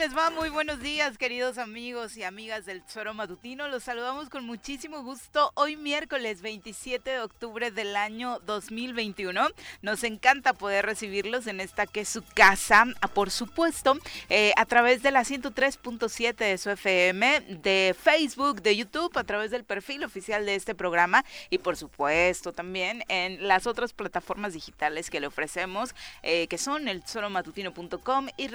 les va? Muy buenos días, queridos amigos y amigas del Tesoro Matutino. Los saludamos con muchísimo gusto hoy miércoles 27 de octubre del año 2021. Nos encanta poder recibirlos en esta que es su casa, ah, por supuesto, eh, a través de la 103.7 de su FM, de Facebook, de YouTube, a través del perfil oficial de este programa y por supuesto también en las otras plataformas digitales que le ofrecemos, eh, que son el tesoromatutino.com y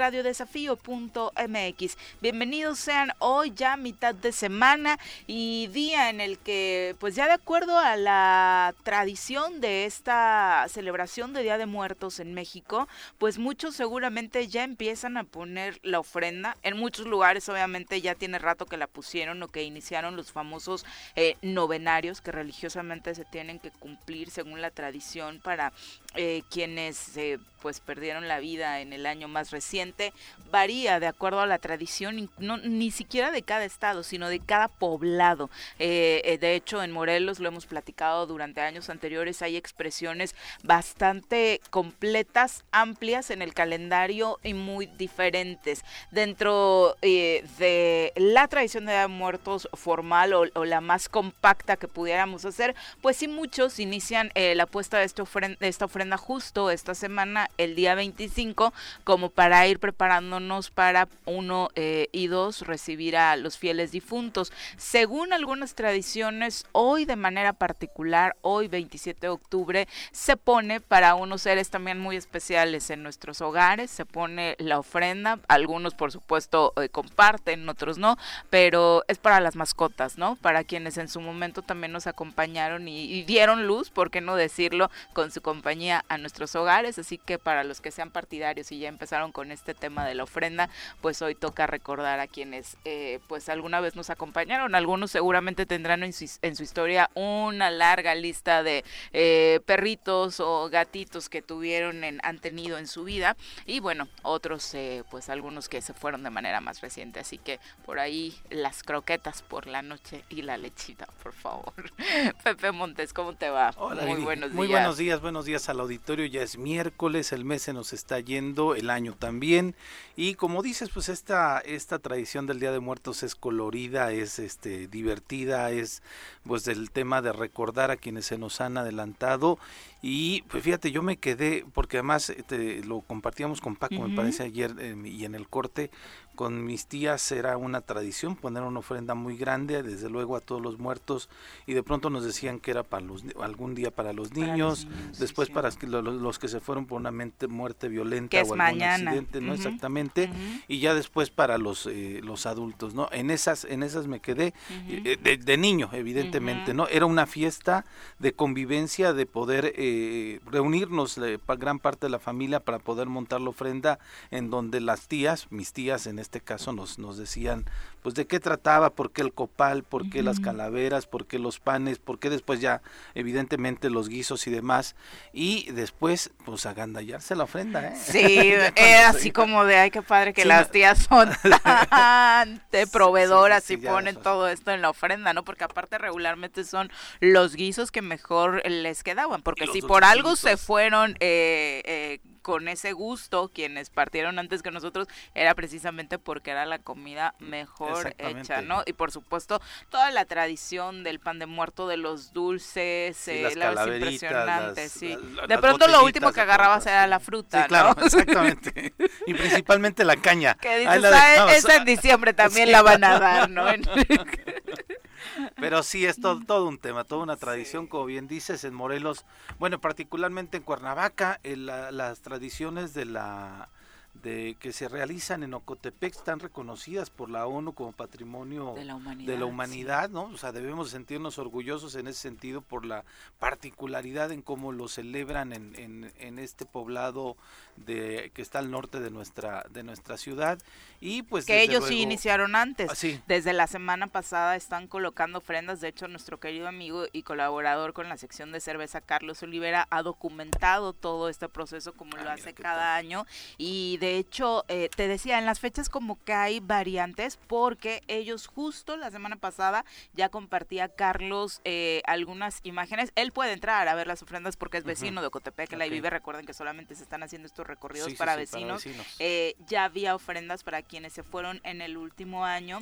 radiodesafío.mx. Bienvenidos sean hoy ya mitad de semana y día en el que pues ya de acuerdo a la tradición de esta celebración de Día de Muertos en México, pues muchos seguramente ya empiezan a poner la ofrenda. En muchos lugares obviamente ya tiene rato que la pusieron o que iniciaron los famosos eh, novenarios que religiosamente se tienen que cumplir según la tradición para eh, quienes eh, pues perdieron la vida en el año más reciente varía de acuerdo a la tradición no, ni siquiera de cada estado sino de cada poblado. Eh, de hecho en Morelos lo hemos platicado durante años anteriores hay expresiones bastante completas amplias en el calendario y muy diferentes. Dentro de la tradición de muertos formal o, la más compacta que pudiéramos hacer pues sí muchos inician la puesta de, este de esta ofrenda justo esta semana, el día 25, como para ir preparándonos para uno eh, y dos recibir a los fieles difuntos. Según algunas tradiciones, hoy de manera particular, hoy 27 de octubre, se pone para unos seres también muy especiales en nuestros hogares, se pone la ofrenda, algunos por supuesto eh, comparten, otros no, pero es para las mascotas, ¿no? Para quienes en su momento también nos acompañaron y, y dieron luz, ¿por qué no decirlo? Con su compañía a nuestros hogares, así que para los que sean partidarios y ya empezaron con este tema de la ofrenda, pues hoy toca recordar a quienes eh, pues alguna vez nos acompañaron, algunos seguramente tendrán en su, historia una larga lista de eh, perritos o gatitos que tuvieron, en, han tenido en su vida y bueno, otros eh, pues algunos que se fueron de manera más reciente, así que por ahí las croquetas por la noche y la lechita, por favor. Pepe Montes, ¿cómo te va? muy buenos días. Muy buenos días, buenos días a la auditorio, ya es miércoles, el mes se nos está yendo, el año también. Y como dices, pues esta, esta tradición del Día de Muertos es colorida, es este divertida, es pues del tema de recordar a quienes se nos han adelantado. Y pues fíjate, yo me quedé, porque además este, lo compartíamos con Paco, me parece ayer, eh, y en el corte, con mis tías era una tradición poner una ofrenda muy grande, desde luego a todos los muertos, y de pronto nos decían que era para los, algún día para los niños, después para los, que se fueron por una mente, muerte violenta o algún accidente, ¿no? Exactamente, y ya después para los eh, los adultos, ¿no? En esas en esas me quedé eh, de, niño, evidentemente, ¿no? Era una fiesta de convivencia, de poder eh, reunirnos gran parte de la familia para poder montar la ofrenda en donde las tías, mis tías en este caso nos, nos decían pues de qué trataba, por qué el copal, por qué las calaveras, por qué los panes, por qué después ya evidentemente los guisos y demás y después pues agandallarse la ofrenda, ¿eh? Sí, así como de ay qué padre que las tías son tan proveedoras y ponen todo esto en la ofrenda, ¿no? Porque aparte regularmente son los guisos que mejor les quedaban, porque si por algo se fueron eh, eh, con ese gusto quienes partieron antes que nosotros era precisamente porque era la comida mejor hecha, ¿no? Y por supuesto toda la tradición del pan de muerto, de los dulces, eh, la impresionante, sí. de pronto lo último que agarrabas era la fruta, sí, claro, exactamente. y principalmente la caña. Que dices, ah, esa en diciembre también la van a dar, ¿no? Pero sí, es todo, todo un tema, toda una tradición, como bien dices, en Morelos, bueno, particularmente en Cuernavaca, en las tradiciones de la de que se realizan en Ocotepec están reconocidas por la ONU como patrimonio de la humanidad, ¿no? O sea, debemos sentirnos orgullosos en ese sentido por la particularidad en cómo lo celebran en, en, en este poblado de que está al norte de nuestra de nuestra ciudad. Y pues que ellos sí iniciaron antes. Ah, desde la semana pasada están colocando ofrendas. De hecho nuestro querido amigo y colaborador con la sección de cerveza Carlos Olivera ha documentado todo este proceso como lo ah, hace cada año. Y de hecho, eh, te decía, en las fechas como que hay variantes porque ellos justo la semana pasada ya compartía Carlos eh, algunas imágenes. Él puede entrar a ver las ofrendas porque es vecino de Ocotepec, que la vive. Recuerden que solamente se están haciendo estos recorridos para, vecinos. Eh, ya había ofrendas para quienes se fueron en el último año,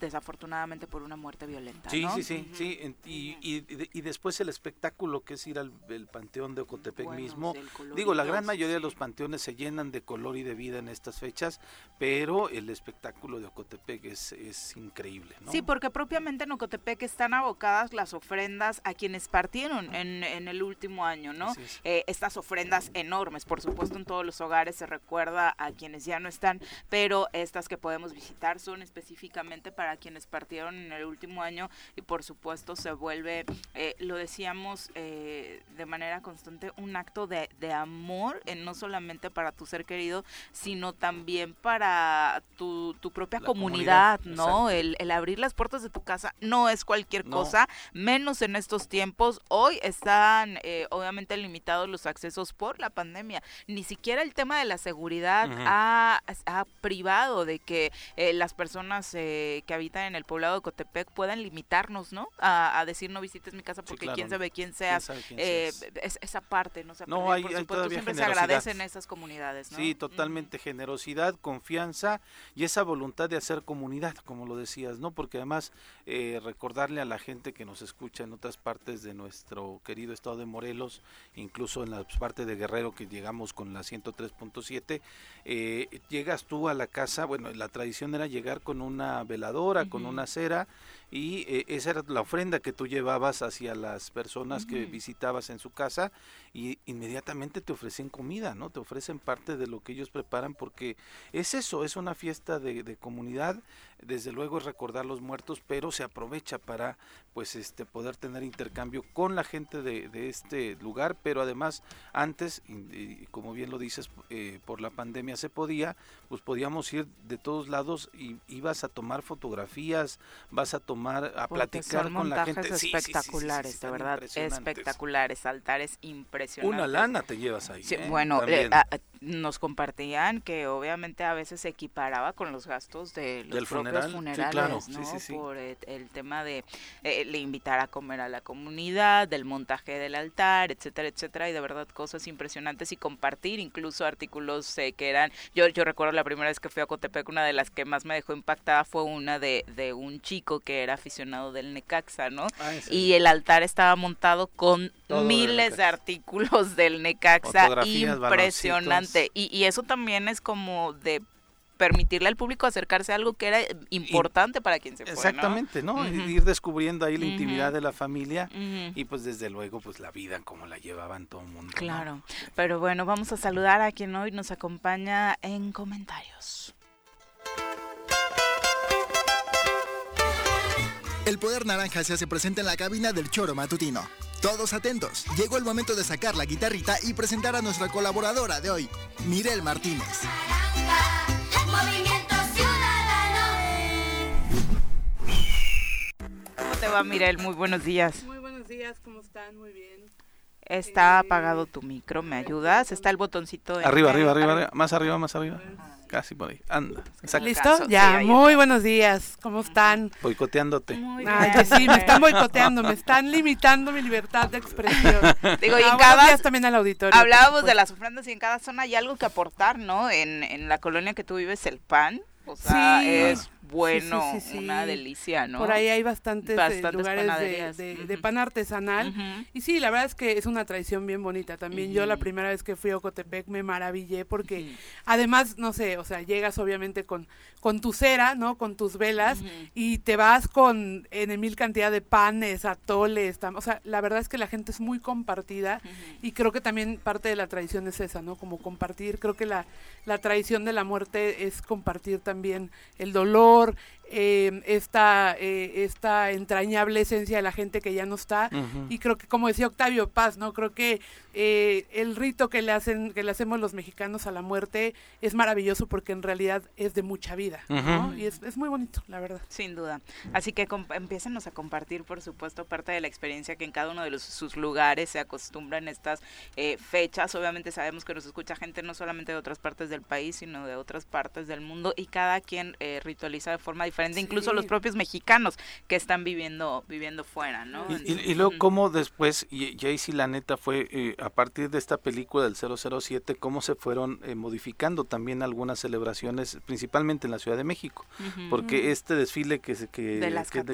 desafortunadamente por una muerte violenta. Sí, sí, sí, sí. Y, después el espectáculo que es ir al Panteón de Ocotepec mismo. Digo, la gran mayoría de los panteones se llenan de color y de vida en estas fechas, pero el espectáculo de Ocotepec es, es increíble. ¿no? Sí, porque propiamente en Ocotepec están abocadas las ofrendas a quienes partieron en, en el último año, ¿no? Eh, estas ofrendas enormes, por supuesto en todos los hogares se recuerda a quienes ya no están, pero estas que podemos visitar son específicamente para quienes partieron en el último año y por supuesto se vuelve, eh, lo decíamos eh, de manera constante, un acto de, de amor, en no solamente para tu ser querido, sino también para tu, tu propia comunidad, ¿no? El, el, abrir las puertas de tu casa no es cualquier cosa, menos en estos tiempos. Hoy están eh, obviamente limitados los accesos por la pandemia. Ni siquiera el tema de la seguridad ha, ha, privado de que eh, las personas eh, que habitan en el poblado de Cotepec puedan limitarnos, ¿no? A, decir no visites mi casa porque quién sabe quién seas. esa parte no se no, hay, siempre se agradecen esas comunidades, ¿no? Sí, totalmente generosidad, confianza y esa voluntad de hacer comunidad, como lo decías, ¿no? Porque además eh, recordarle a la gente que nos escucha en otras partes de nuestro querido estado de Morelos, incluso en la parte de Guerrero que llegamos con la 103.7, eh, llegas tú a la casa, bueno, la tradición era llegar con una veladora, con una cera, y eh, esa era la ofrenda que tú llevabas hacia las personas que visitabas en su casa y inmediatamente te ofrecen comida, ¿no? Te ofrecen parte de lo que ellos preparan porque es eso, es una fiesta de, de comunidad, desde luego es recordar los muertos, pero se aprovecha para pues este poder tener intercambio con la gente de, de este lugar, pero además antes, y, como bien lo dices, eh, por la pandemia se podía, pues podíamos ir de todos lados y ibas a tomar fotografías, vas a tomar, a platicar con la gente. espectaculares, de verdad, espectaculares, altares impresionantes. Una lana te llevas ahí. ¿eh? Bueno, eh, nos compartían que obviamente a veces se equiparaba con los gastos de los propios funerales, ¿no? Por el, tema de eh, le invitar a comer a la comunidad, del montaje del altar, etcétera, etcétera, y de verdad cosas impresionantes y compartir incluso artículos eh, que eran, yo yo recuerdo la primera vez que fui a Cotepec, una de las que más me dejó impactada fue una de, de un chico que era aficionado del Necaxa, ¿no? Ah, y el altar estaba montado con miles de artículos del Necaxa, impresionante. Y, y eso también es como de permitirle al público acercarse a algo que era importante para quien se fue. Exactamente, ¿no? Ir descubriendo ahí la intimidad de la familia y pues desde luego pues la vida como la llevaban todo el mundo. Claro, pero bueno, vamos a saludar a quien hoy nos acompaña en comentarios. El poder naranja se hace presente en la cabina del choro matutino. Todos atentos, llegó el momento de sacar la guitarrita y presentar a nuestra colaboradora de hoy, Mirel Martínez. ¿Cómo te va, Mirel? Muy buenos días. Muy buenos días, ¿cómo están? Muy bien. Está eh, apagado tu micro, ¿me ayudas? Está el botoncito. Arriba, arriba, arriba, arriba, más arriba, más arriba. Casi por ahí. Anda. ¿Listo? Ya, muy buenos días. ¿Cómo están? Boicoteándote. Ay, sí, me están boicoteando, me están limitando mi libertad de expresión. Digo, y en ah, cada también al auditorio. Hablábamos de las ofrendas y en cada zona hay algo que aportar, ¿no? En, en la colonia que tú vives, el pan. O sea, es bueno, una delicia, ¿no? Por ahí hay bastantes, eh, lugares de, pan artesanal. Y sí, la verdad es que es una tradición bien bonita. También yo la primera vez que fui a Ocotepec me maravillé porque además, no sé, o sea, llegas obviamente con, con tu cera, ¿no? Con tus velas y te vas con en mil cantidad de panes, atoles, o sea, la verdad es que la gente es muy compartida y creo que también parte de la tradición es esa, ¿no? Como compartir, creo que la, la tradición de la muerte es compartir también el dolor, folclore, eh, esta, eh, esta entrañable esencia de la gente que ya no está. Y creo que, como decía Octavio Paz, ¿no? Creo que eh, el rito que le hacen, que le hacemos los mexicanos a la muerte es maravilloso porque en realidad es de mucha vida, Y es, es, muy bonito, la verdad. Sin duda. Así que empiecen a compartir, por supuesto, parte de la experiencia que en cada uno de los, sus lugares se acostumbran estas eh, fechas. Obviamente sabemos que nos escucha gente no solamente de otras partes del país, sino de otras partes del mundo y cada quien eh, ritualiza de forma diferente, incluso los propios mexicanos que están viviendo viviendo fuera, ¿no? Y, luego, ¿cómo después, y, y ahí sí la neta fue a partir de esta película del 007, cómo se fueron eh, modificando también algunas celebraciones, principalmente en la Ciudad de México, porque este desfile que, que,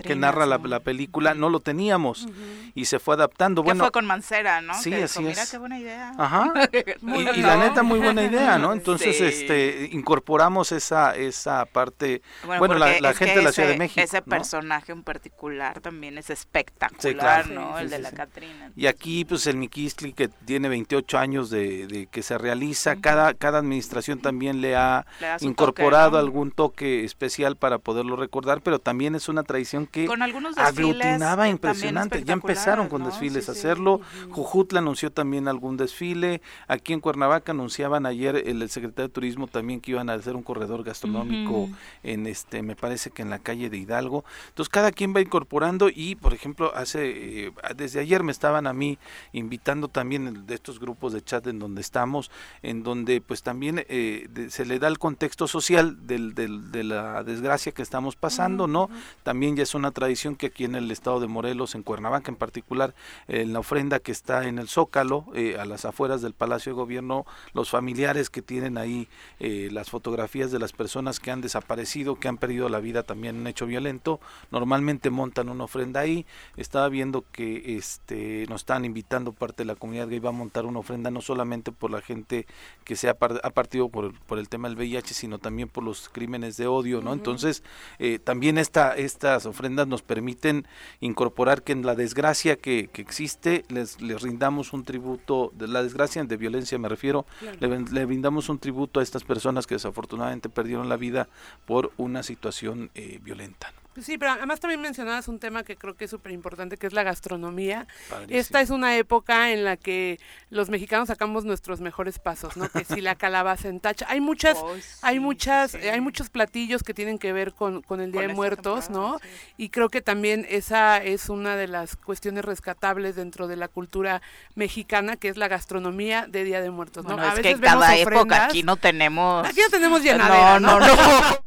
que, narra la, película no lo teníamos y se fue adaptando. Bueno, fue con Mancera, ¿no? Sí, así Mira qué buena idea. Ajá. y, la neta, muy buena idea, ¿no? Entonces, este, incorporamos esa, esa parte, bueno, la, gente de la Ciudad de México. Ese personaje en particular también es espectacular, ¿no? El de la Catrina. Y aquí, pues, el Miquistli que tiene 28 años de, que se realiza. cada, cada administración también le ha incorporado algún toque especial para poderlo recordar, pero también es una tradición que aglutinaba impresionante. Ya empezaron con desfiles a hacerlo. Jujutla anunció también algún desfile. Aquí en Cuernavaca anunciaban ayer el, secretario de Turismo también que iban a hacer un corredor gastronómico en este, me parece que en la calle de Hidalgo. Entonces cada quien va incorporando y, por ejemplo, hace eh, desde ayer me estaban a mí invitando también de estos grupos de chat en donde estamos, en donde pues también eh, se le da el contexto social del, de la desgracia que estamos pasando, ¿no? También ya es una tradición que aquí en el estado de Morelos, en Cuernavaca en particular, en la ofrenda que está en el Zócalo, eh, a las afueras del Palacio de Gobierno, los familiares que tienen ahí las fotografías de las personas que han desaparecido, que han perdido la vida también en un hecho violento, normalmente montan una ofrenda ahí. Estaba viendo que este nos están invitando parte de la comunidad gay, vamos montar una ofrenda no solamente por la gente que se ha, partido por, por, el tema del VIH, sino también por los crímenes de odio, ¿no? Entonces, eh, también esta, estas ofrendas nos permiten incorporar que en la desgracia que, que existe, les, les, rindamos un tributo, de la desgracia de violencia me refiero, le, le, brindamos un tributo a estas personas que desafortunadamente perdieron la vida por una situación eh, violenta. Pues sí, pero además también mencionabas un tema que creo que es súper importante, que es la gastronomía. Esta es una época en la que los mexicanos sacamos nuestros mejores pasos, ¿no? Que si la calabaza en tacha. Hay muchas, hay muchas, hay muchos platillos que tienen que ver con, con el Día de Muertos, ¿no? Y creo que también esa es una de las cuestiones rescatables dentro de la cultura mexicana, que es la gastronomía de Día de Muertos, ¿no? a veces que cada época aquí no tenemos... Aquí no tenemos llenadera, no. no. no.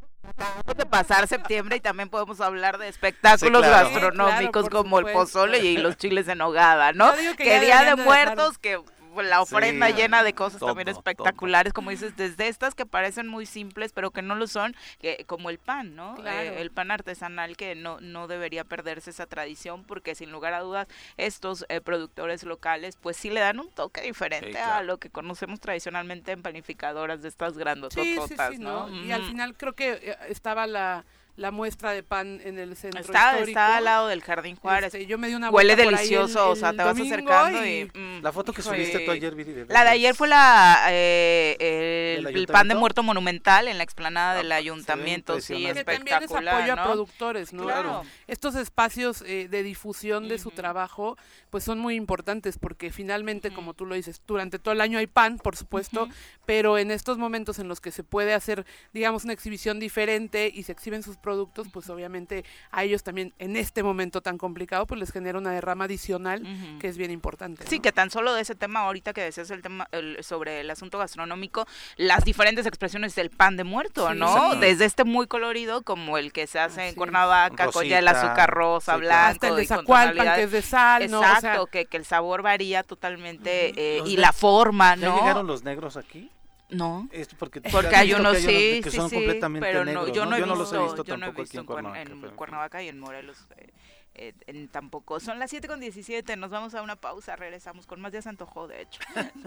de pasar septiembre y también podemos hablar de espectáculos gastronómicos como el pozole y los chiles en hogada, ¿no? Que, Día de Muertos, que la ofrenda llena de cosas también espectaculares, como dices, desde estas que parecen muy simples, pero que no lo son, que, como el pan, ¿no? Eh, el pan artesanal que no, no debería perderse esa tradición, porque sin lugar a dudas, estos eh, productores locales, pues sí le dan un toque diferente a lo que conocemos tradicionalmente en panificadoras de estas grandes sí, ¿no? Y al final creo que eh, estaba la la muestra de pan en el centro está, histórico. Está al lado del Jardín Juárez. Este, yo me di una Huele delicioso, o sea, te vas acercando y... Mm, la foto que subiste tú ayer, Viri, La de ayer fue la eh, el, pan de muerto monumental en la explanada del ah, ayuntamiento, sí, que espectacular, también es apoyo a productores, ¿no? Claro. Estos espacios eh, de difusión de su trabajo, pues son muy importantes porque finalmente, como tú lo dices, durante todo el año hay pan, por supuesto, pero en estos momentos en los que se puede hacer, digamos, una exhibición diferente y se exhiben sus productos, productos, pues obviamente a ellos también en este momento tan complicado, pues les genera una derrama adicional que es bien importante. Sí, que tan solo de ese tema ahorita que decías el tema sobre el asunto gastronómico, las diferentes expresiones del pan de muerto, ¿no? Desde este muy colorido como el que se hace en Cuernavaca con ya el azúcar rosa, blanco, Hasta el de Zacualpan, que es de sal, Exacto, que, que el sabor varía totalmente eh, y la forma, ¿no? ¿Ya llegaron los negros aquí? No. porque, porque hay unos sí, que sí, son completamente pero no, yo no, he visto, los he visto yo tampoco no he visto aquí en Cuernavaca, en Cuernavaca y en Morelos. Eh, eh, en, tampoco. Son las 7 con 17, nos vamos a una pausa, regresamos con más de Santojo, de hecho.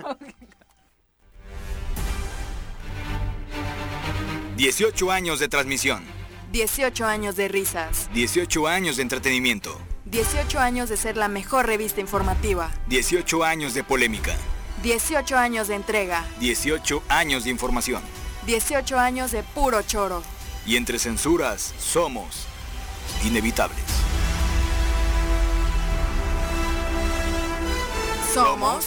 18 años de transmisión. 18 años de risas. 18 años de entretenimiento. 18 años de ser la mejor revista informativa. 18 años de polémica. 18 años de entrega. 18 años de información. 18 años de puro choro. Y entre censuras, somos inevitables. Somos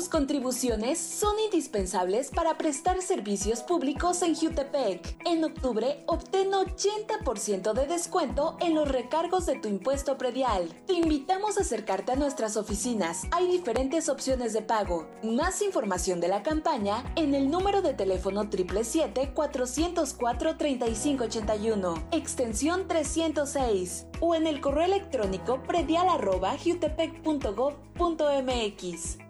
Tus contribuciones son indispensables para prestar servicios públicos en Jutepec. En octubre, obtén 80% de descuento en los recargos de tu impuesto predial. Te invitamos a acercarte a nuestras oficinas. Hay diferentes opciones de pago. Más información de la campaña en el número de teléfono 777-404-3581, extensión 306, o en el correo electrónico predial.jutepec.gov.mx.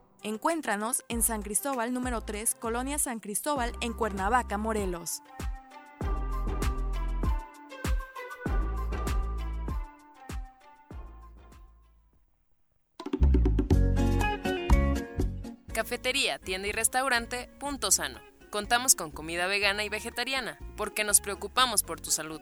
Encuéntranos en San Cristóbal número 3, Colonia San Cristóbal, en Cuernavaca, Morelos. Cafetería, tienda y restaurante Punto Sano. Contamos con comida vegana y vegetariana, porque nos preocupamos por tu salud.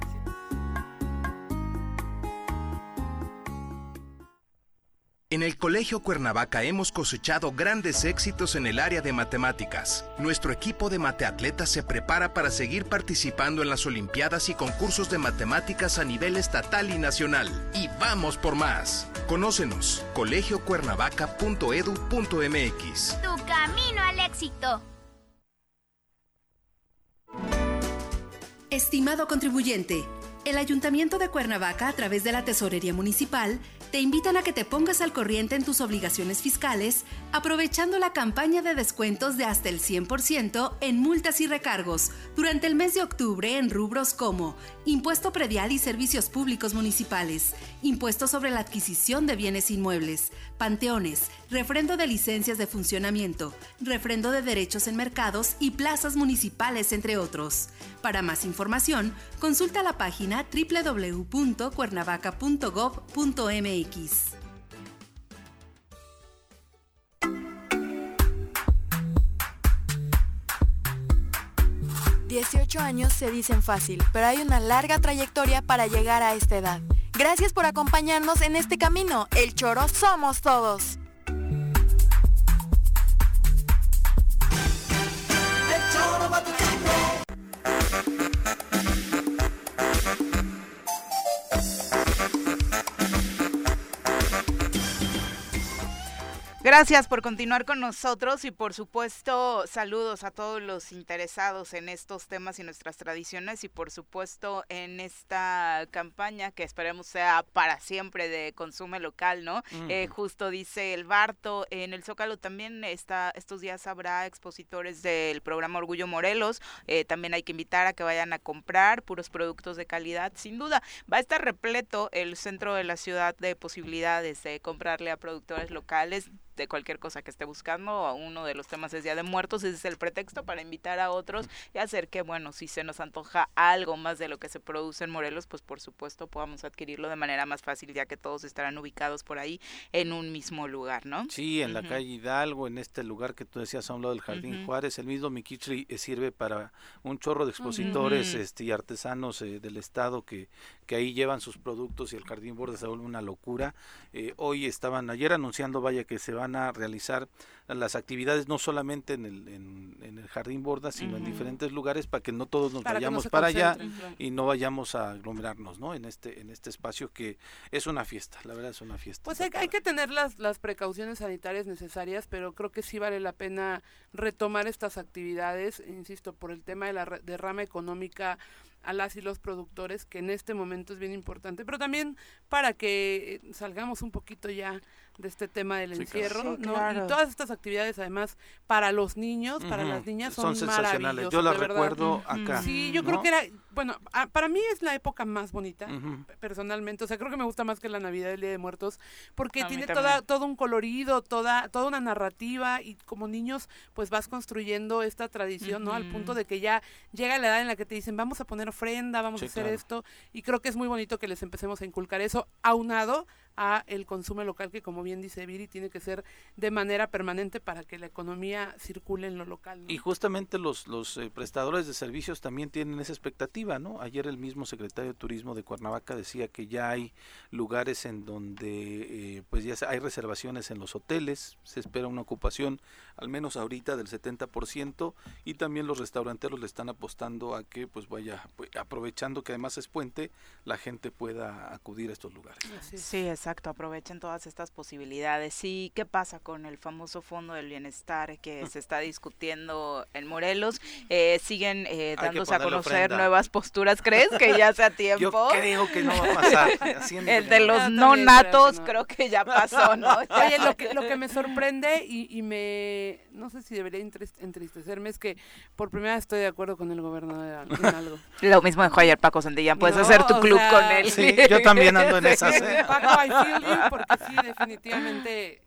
En el Colegio Cuernavaca hemos cosechado grandes éxitos en el área de matemáticas. Nuestro equipo de mateatletas se prepara para seguir participando en las Olimpiadas y concursos de matemáticas a nivel estatal y nacional. Y vamos por más. Conócenos, colegiocuernavaca.edu.mx. Tu camino al éxito. Estimado contribuyente, el Ayuntamiento de Cuernavaca, a través de la Tesorería Municipal, te invitan a que te pongas al corriente en tus obligaciones fiscales, aprovechando la campaña de descuentos de hasta el 100% en multas y recargos durante el mes de octubre en rubros como impuesto predial y servicios públicos municipales, impuesto sobre la adquisición de bienes inmuebles, panteones, refrendo de licencias de funcionamiento, refrendo de derechos en mercados y plazas municipales, entre otros. Para más información, consulta la página www.cuernavaca.gov.mx. 18 años se dicen fácil, pero hay una larga trayectoria para llegar a esta edad. Gracias por acompañarnos en este camino. El choro somos todos. Gracias por continuar con nosotros y por supuesto saludos a todos los interesados en estos temas y nuestras tradiciones y por supuesto en esta campaña que esperemos sea para siempre de consumo local, ¿no? Eh, justo dice el Barto, en el Zócalo también está, estos días habrá expositores del programa Orgullo Morelos, eh, también hay que invitar a que vayan a comprar puros productos de calidad, sin duda, va a estar repleto el centro de la ciudad de posibilidades de comprarle a productores locales este, cualquier cosa que esté buscando, uno de los temas es Día de Muertos, ese es el pretexto para invitar a otros y hacer que, bueno, si se nos antoja algo más de lo que se produce en Morelos, pues por supuesto podamos adquirirlo de manera más fácil, ya que todos estarán ubicados por ahí en un mismo lugar, ¿no? Sí, en la calle Hidalgo, en este lugar que tú decías a un lado del Jardín Juárez, el mismo Miquichri eh, sirve para un chorro de expositores este, y artesanos eh, del estado que, que ahí llevan sus productos y el Jardín Borde se vuelve una locura. Eh, hoy estaban, ayer anunciando, vaya, que se van a realizar las actividades no solamente en el, en, el Jardín Borda, sino en diferentes lugares para que no todos nos vayamos para allá y no vayamos a aglomerarnos, ¿no? En este en este espacio que es una fiesta, la verdad es una fiesta. Pues hay, hay, que tener las, las precauciones sanitarias necesarias, pero creo que sí vale la pena retomar estas actividades, insisto, por el tema de la derrama económica a las y los productores, que en este momento es bien importante, pero también para que salgamos un poquito ya de este tema del encierro, ¿no? Y todas estas actividades, además, para los niños, para las niñas, son, son maravillosas. Yo las recuerdo acá. Sí, yo creo que era, bueno, para mí es la época más bonita, personalmente. O sea, creo que me gusta más que la Navidad del Día de Muertos, porque tiene toda, todo un colorido, toda, toda una narrativa, y como niños, pues vas construyendo esta tradición, ¿no? Al punto de que ya llega la edad en la que te dicen, vamos a poner ofrenda, vamos a hacer esto, y creo que es muy bonito que les empecemos a inculcar eso, aunado a el consumo local que como bien dice Viri tiene que ser de manera permanente para que la economía circule en lo local. Y justamente los, los eh, prestadores de servicios también tienen esa expectativa, ¿no? Ayer el mismo secretario de Turismo de Cuernavaca decía que ya hay lugares en donde eh, pues ya hay reservaciones en los hoteles, se espera una ocupación al menos ahorita del 70% y también los restauranteros le están apostando a que pues vaya pues, aprovechando que además es puente, la gente pueda acudir a estos lugares. Sí, exacto, aprovechen todas estas posibilidades. ¿Y qué pasa con el famoso Fondo del Bienestar que se está discutiendo en Morelos? Eh, siguen eh, dándose a conocer nuevas posturas, ¿crees que ya sea tiempo? Yo creo que no va a pasar. el de los no natos creo que ya pasó, ¿no? Oye, lo que, lo que me sorprende y me no sé si debería entristecerme, es que por primera vez estoy de acuerdo con el gobernador en algo. Lo mismo dijo ayer Paco Sandilla, puedes hacer tu club con él. Sí, yo también ando en esas. ¿eh? Paco, Porque sí, definitivamente,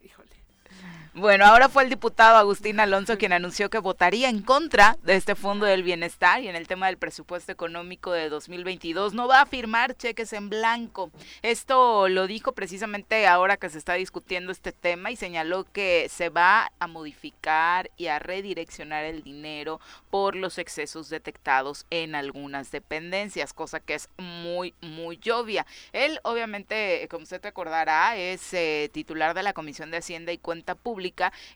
bueno, ahora fue el diputado Agustín Alonso quien anunció que votaría en contra de este Fondo del Bienestar y en el tema del presupuesto económico de 2022 no va a firmar cheques en blanco. Esto lo dijo precisamente ahora que se está discutiendo este tema y señaló que se va a modificar y a redireccionar el dinero por los excesos detectados en algunas dependencias, cosa que es muy, muy obvia. Él, obviamente, como usted recordará, es eh, titular de la Comisión de Hacienda y Cuenta Pública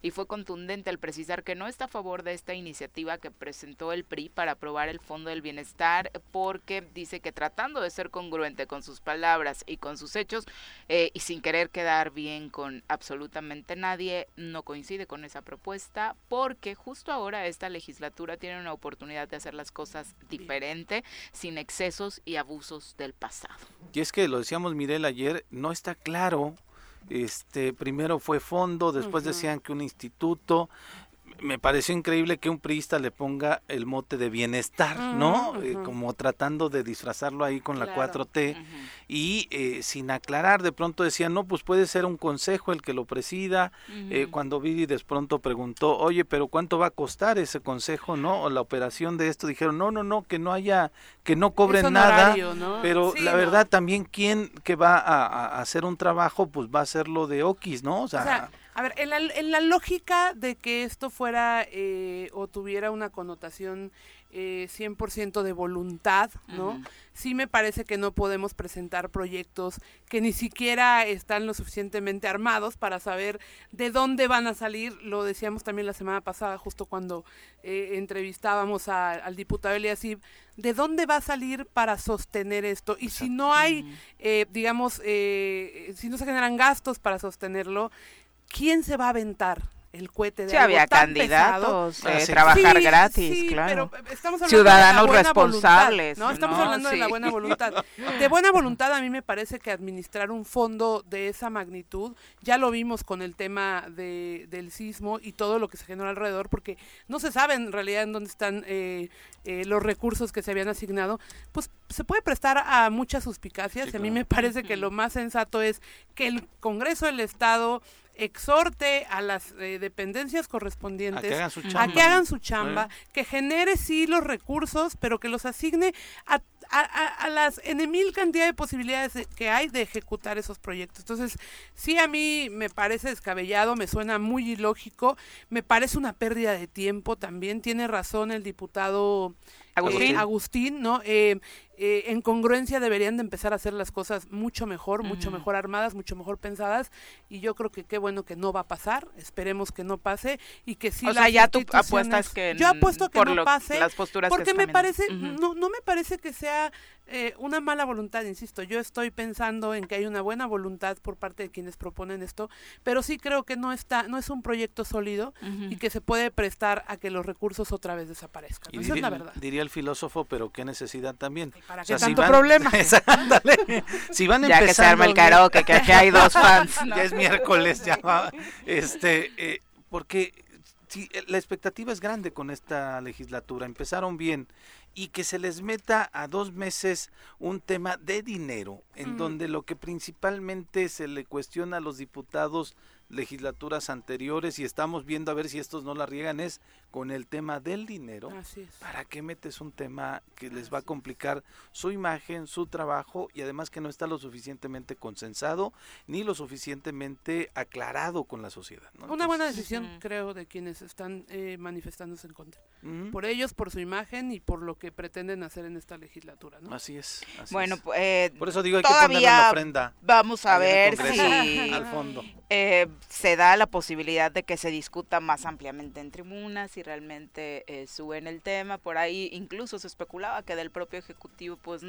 y fue contundente al precisar que no está a favor de esta iniciativa que presentó el PRI para aprobar el Fondo del Bienestar porque dice que tratando de ser congruente con sus palabras y con sus hechos eh, y sin querer quedar bien con absolutamente nadie, no coincide con esa propuesta porque justo ahora esta legislatura tiene una oportunidad de hacer las cosas diferente, sin excesos y abusos del pasado. Y es que lo decíamos Mirel ayer, no está claro este, primero fue fondo, después decían que un instituto, me pareció increíble que un priista le ponga el mote de bienestar, ¿no? Eh, como tratando de disfrazarlo ahí con la 4T y eh, sin aclarar, de pronto decía, no, pues puede ser un consejo el que lo presida. Eh, cuando Vidi de pronto preguntó, oye, pero ¿cuánto va a costar ese consejo, no? O la operación de esto, dijeron, no, no, no, que no haya, que no cobren nada. Pero la verdad también, quien que va a, hacer un trabajo, pues va a hacerlo de Okis, ¿no? o sea a ver, en la, en la lógica de que esto fuera eh, o tuviera una connotación eh, 100% de voluntad, ¿no? Sí me parece que no podemos presentar proyectos que ni siquiera están lo suficientemente armados para saber de dónde van a salir. Lo decíamos también la semana pasada, justo cuando eh, entrevistábamos al diputado Eliasib, de dónde va a salir para sostener esto. Y si no hay, eh, digamos, si no se generan gastos para sostenerlo, ¿quién se va a aventar? el cohete de sí, había candidatos eh, trabajar gratis claro. ciudadanos responsables no estamos hablando de la buena voluntad. De buena voluntad a mí me parece que administrar un fondo de esa magnitud ya lo vimos con el tema de, del sismo y todo lo que se generó alrededor porque no se sabe en realidad en dónde están eh, eh, los recursos que se habían asignado pues se puede prestar a muchas suspicacias y a mí me parece que lo más sensato es que el Congreso del Estado exhorte a las eh, dependencias correspondientes a que hagan su chamba, que, genere sí los recursos, pero que los asigne a, a, las en mil cantidad de posibilidades que hay de ejecutar esos proyectos. Entonces, sí a mí me parece descabellado, me suena muy ilógico, me parece una pérdida de tiempo también. Tiene razón el diputado Agustín, Agustín ¿no? Eh, eh, en congruencia deberían de empezar a hacer las cosas mucho mejor, mucho mejor armadas, mucho mejor pensadas y yo creo que qué bueno que no va a pasar, esperemos que no pase y que sí. O sea, ya tú apuestas que yo apuesto que no pase las posturas porque me parece no no me parece que sea eh, una mala voluntad, insisto, yo estoy pensando en que hay una buena voluntad por parte de quienes proponen esto, pero sí creo que no está, no es un proyecto sólido y que se puede prestar a que los recursos otra vez desaparezcan. Esa es la verdad. Diría el filósofo, pero qué necesidad también. ¿Para qué tanto problema? si van ya que se arma el karaoke, que aquí hay dos fans. Ya es miércoles, ya va. Este, eh, porque si, la expectativa es grande con esta legislatura. Empezaron bien y que se les meta a dos meses un tema de dinero, en donde lo que principalmente se le cuestiona a los diputados legislaturas anteriores y estamos viendo a ver si estos no la riegan es con el tema del dinero. ¿Para qué metes un tema que les va a complicar su imagen, su trabajo y además que no está lo suficientemente consensado ni lo suficientemente aclarado con la sociedad? Una buena decisión, creo, de quienes están eh, manifestándose en contra. Por ellos, por su imagen y por lo que pretenden hacer en esta legislatura. ¿no? Así es. bueno, eh, por eso digo hay que poner la ofrenda. Vamos a ver si al fondo. Eh, se da la posibilidad de que se discuta más ampliamente en tribunas y realmente eh, suben el tema. Por ahí incluso se especulaba que del propio Ejecutivo, pues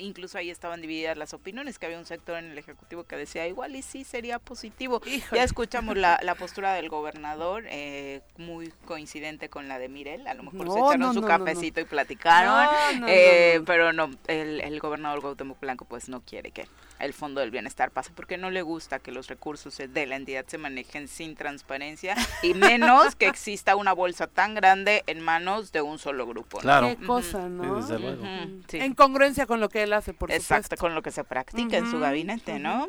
incluso ahí estaban divididas las opiniones, que había un sector en el Ejecutivo que decía igual y sí sería positivo. Ya escuchamos la, postura del gobernador, eh, muy coincidente con la de Mirel, a lo mejor se echaron su cafecito y platicaron, eh, pero no, el, el gobernador Gautemoc Blanco pues no quiere que el Fondo del Bienestar pase porque no le gusta que los recursos de la entidad se manejen sin transparencia y menos que exista una bolsa tan grande en manos de un solo grupo. Claro. Qué cosa, ¿no? desde luego. En congruencia con lo que él hace, por Exacto, con lo que se practica en su gabinete, ¿no?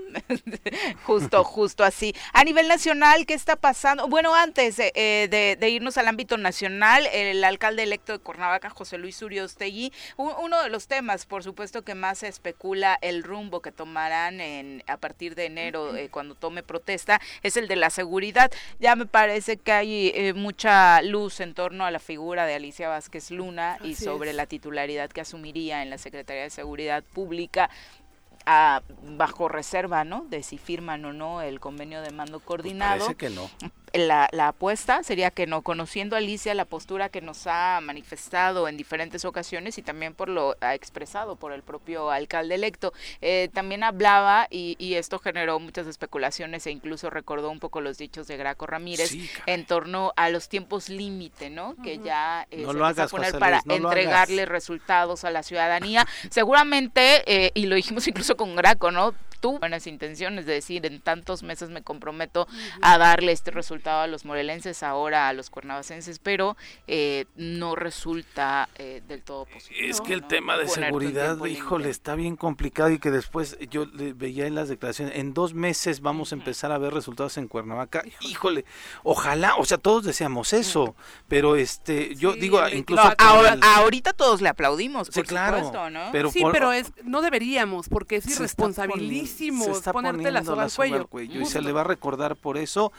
justo, justo así. A nivel nacional, ¿qué está pasando? Bueno, antes eh, de, irnos al ámbito nacional, el alcalde electo de Cuernavaca, José Luis Uriostegui, uno de los temas, por supuesto, que más se especula el rumbo que tomarán en, a partir de enero, eh, cuando tome protesta, es el de la seguridad. Ya me parece que hay eh, mucha luz en torno a la figura de Alicia Vázquez Luna y sobre la titularidad que asumiría en la Secretaría de Seguridad Pública. bajo reserva, ¿no? De si firman o no el convenio de mando pues coordinado. parece que no la, la, apuesta sería que no, conociendo a Alicia la postura que nos ha manifestado en diferentes ocasiones y también por lo ha expresado por el propio alcalde electo, eh, también hablaba y, y, esto generó muchas especulaciones e incluso recordó un poco los dichos de Graco Ramírez en torno a los tiempos límite, ¿no? Que ya eh, se a poner para entregarle resultados a la ciudadanía. Seguramente, eh, y lo dijimos incluso con Graco, ¿no? Tú, buenas intenciones de decir, en tantos meses me comprometo a darle este resultado a los morelenses, ahora a los cuernavacenses, pero eh, no resulta eh, del todo posible. Es que el tema de seguridad, híjole, está bien complicado y que después yo veía en las declaraciones, en dos meses vamos a empezar a ver resultados en Cuernavaca. Híjole, ojalá, o sea, todos deseamos eso, pero este, yo digo, incluso... ahorita todos le aplaudimos, por supuesto, ¿no? Pero sí, pero es, no deberíamos, porque es irresponsabilísimo ponerte la soga al cuello. Y se le va a recordar por eso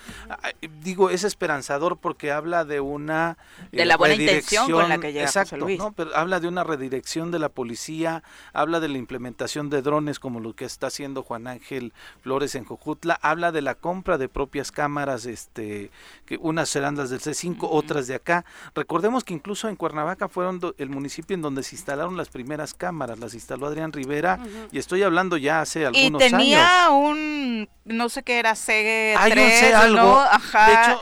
digo, es esperanzador porque habla de una de la buena intención con la que llega exacto, ¿no? Pero habla de una redirección de la policía, habla de la implementación de drones como lo que está haciendo Juan Ángel Flores en Jojutla, habla de la compra de propias cámaras, este, que unas serán las del C5, otras de acá. Recordemos que incluso en Cuernavaca fueron el municipio en donde se instalaron las primeras cámaras, las instaló Adrián Rivera y estoy hablando ya hace algunos años. Y tenía un no sé qué era C3, ¿no? Ajá,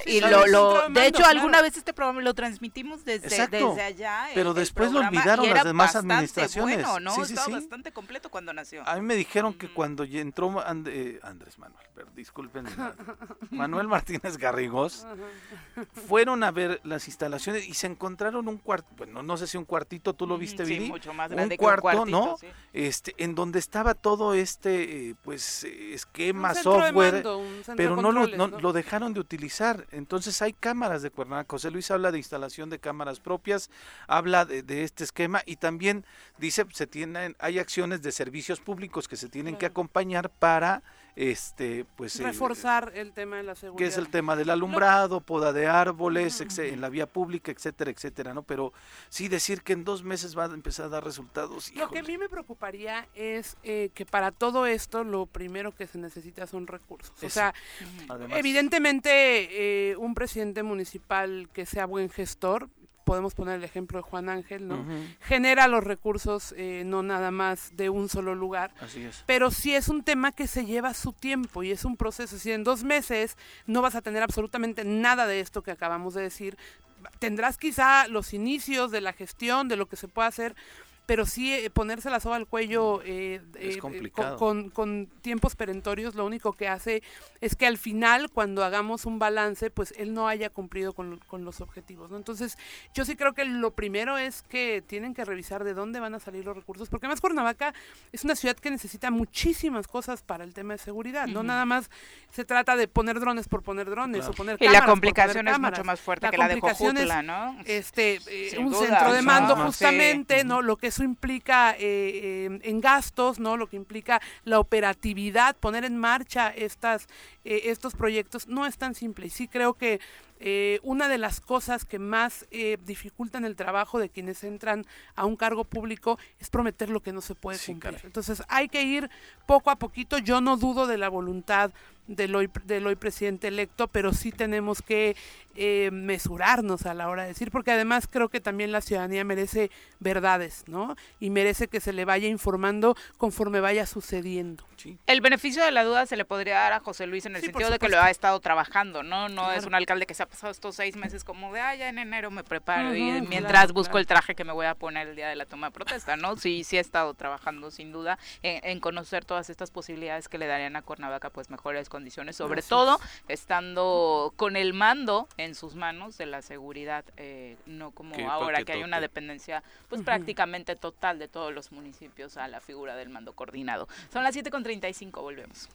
y lo, lo de hecho alguna vez este programa lo transmitimos desde, desde allá. Pero después lo olvidaron las demás administraciones. Bueno, ¿no? Estaba bastante completo cuando nació. A mí me dijeron que cuando entró eh, Andrés Manuel, pero disculpen, Manuel Martínez Garrigós, fueron a ver las instalaciones y se encontraron un cuarto, bueno, no sé si un cuartito, tú lo viste, sí, mucho más grande un cuarto, un ¿no? Este, en donde estaba todo este, eh, pues, esquema, software, pero no lo, no, lo dejaron de utilizar. Entonces hay cámaras de Cuernavaca. José Luis habla de instalación de cámaras propias, habla de, de este esquema y también dice se tienen, hay acciones de servicios públicos que se tienen que acompañar para este pues eh, reforzar el tema de la seguridad. que es el tema del alumbrado poda de árboles en la vía pública etcétera etcétera no pero sí decir que en dos meses va a empezar a dar resultados lo que a mí me preocuparía es eh, que para todo esto lo primero que se necesita son recursos. O sea evidentemente eh, un presidente municipal que sea buen gestor podemos poner el ejemplo de Juan Ángel, ¿no? Genera los recursos eh, no nada más de un solo lugar. Así es. Pero sí es un tema que se lleva su tiempo y es un proceso. Si en dos meses no vas a tener absolutamente nada de esto que acabamos de decir, tendrás quizá los inicios de la gestión, de lo que se puede hacer, pero sí eh, ponerse la soga al cuello eh, eh, con, con, tiempos perentorios lo único que hace es que al final cuando hagamos un balance pues él no haya cumplido con, con, los objetivos ¿no? entonces yo sí creo que lo primero es que tienen que revisar de dónde van a salir los recursos porque además Cuernavaca es una ciudad que necesita muchísimas cosas para el tema de seguridad no nada más se trata de poner drones por poner drones o poner y la complicación es mucho más fuerte que la de Cojutla, ¿no? este un centro de mando justamente no lo que eso implica eh, eh, en gastos, ¿no? Lo que implica la operatividad, poner en marcha estas, eh, estos proyectos, no es tan simple. Y sí creo que una de las cosas que más dificultan el trabajo de quienes entran a un cargo público es prometer lo que no se puede cumplir. Entonces hay que ir poco a poquito. Yo no dudo de la voluntad del hoy, del hoy presidente electo, pero sí tenemos que eh, mesurarnos a la hora de decir, porque además creo que también la ciudadanía merece verdades, ¿no? Y merece que se le vaya informando conforme vaya sucediendo. El beneficio de la duda se le podría dar a José Luis en el sentido de que lo ha estado trabajando, ¿no? No es un alcalde que se ha pasado estos seis meses como de, ah, ya en enero me preparo y mientras busco el traje que me voy a poner el día de la toma de protesta, ¿no? Sí, sí ha estado trabajando sin duda en, en conocer todas estas posibilidades que le darían a Cuernavaca pues mejores condiciones, sobre todo estando con el mando en sus manos de la seguridad, eh, no como ahora que hay una dependencia pues prácticamente total de todos los municipios a la figura del mando coordinado. Son las 7.35, volvemos.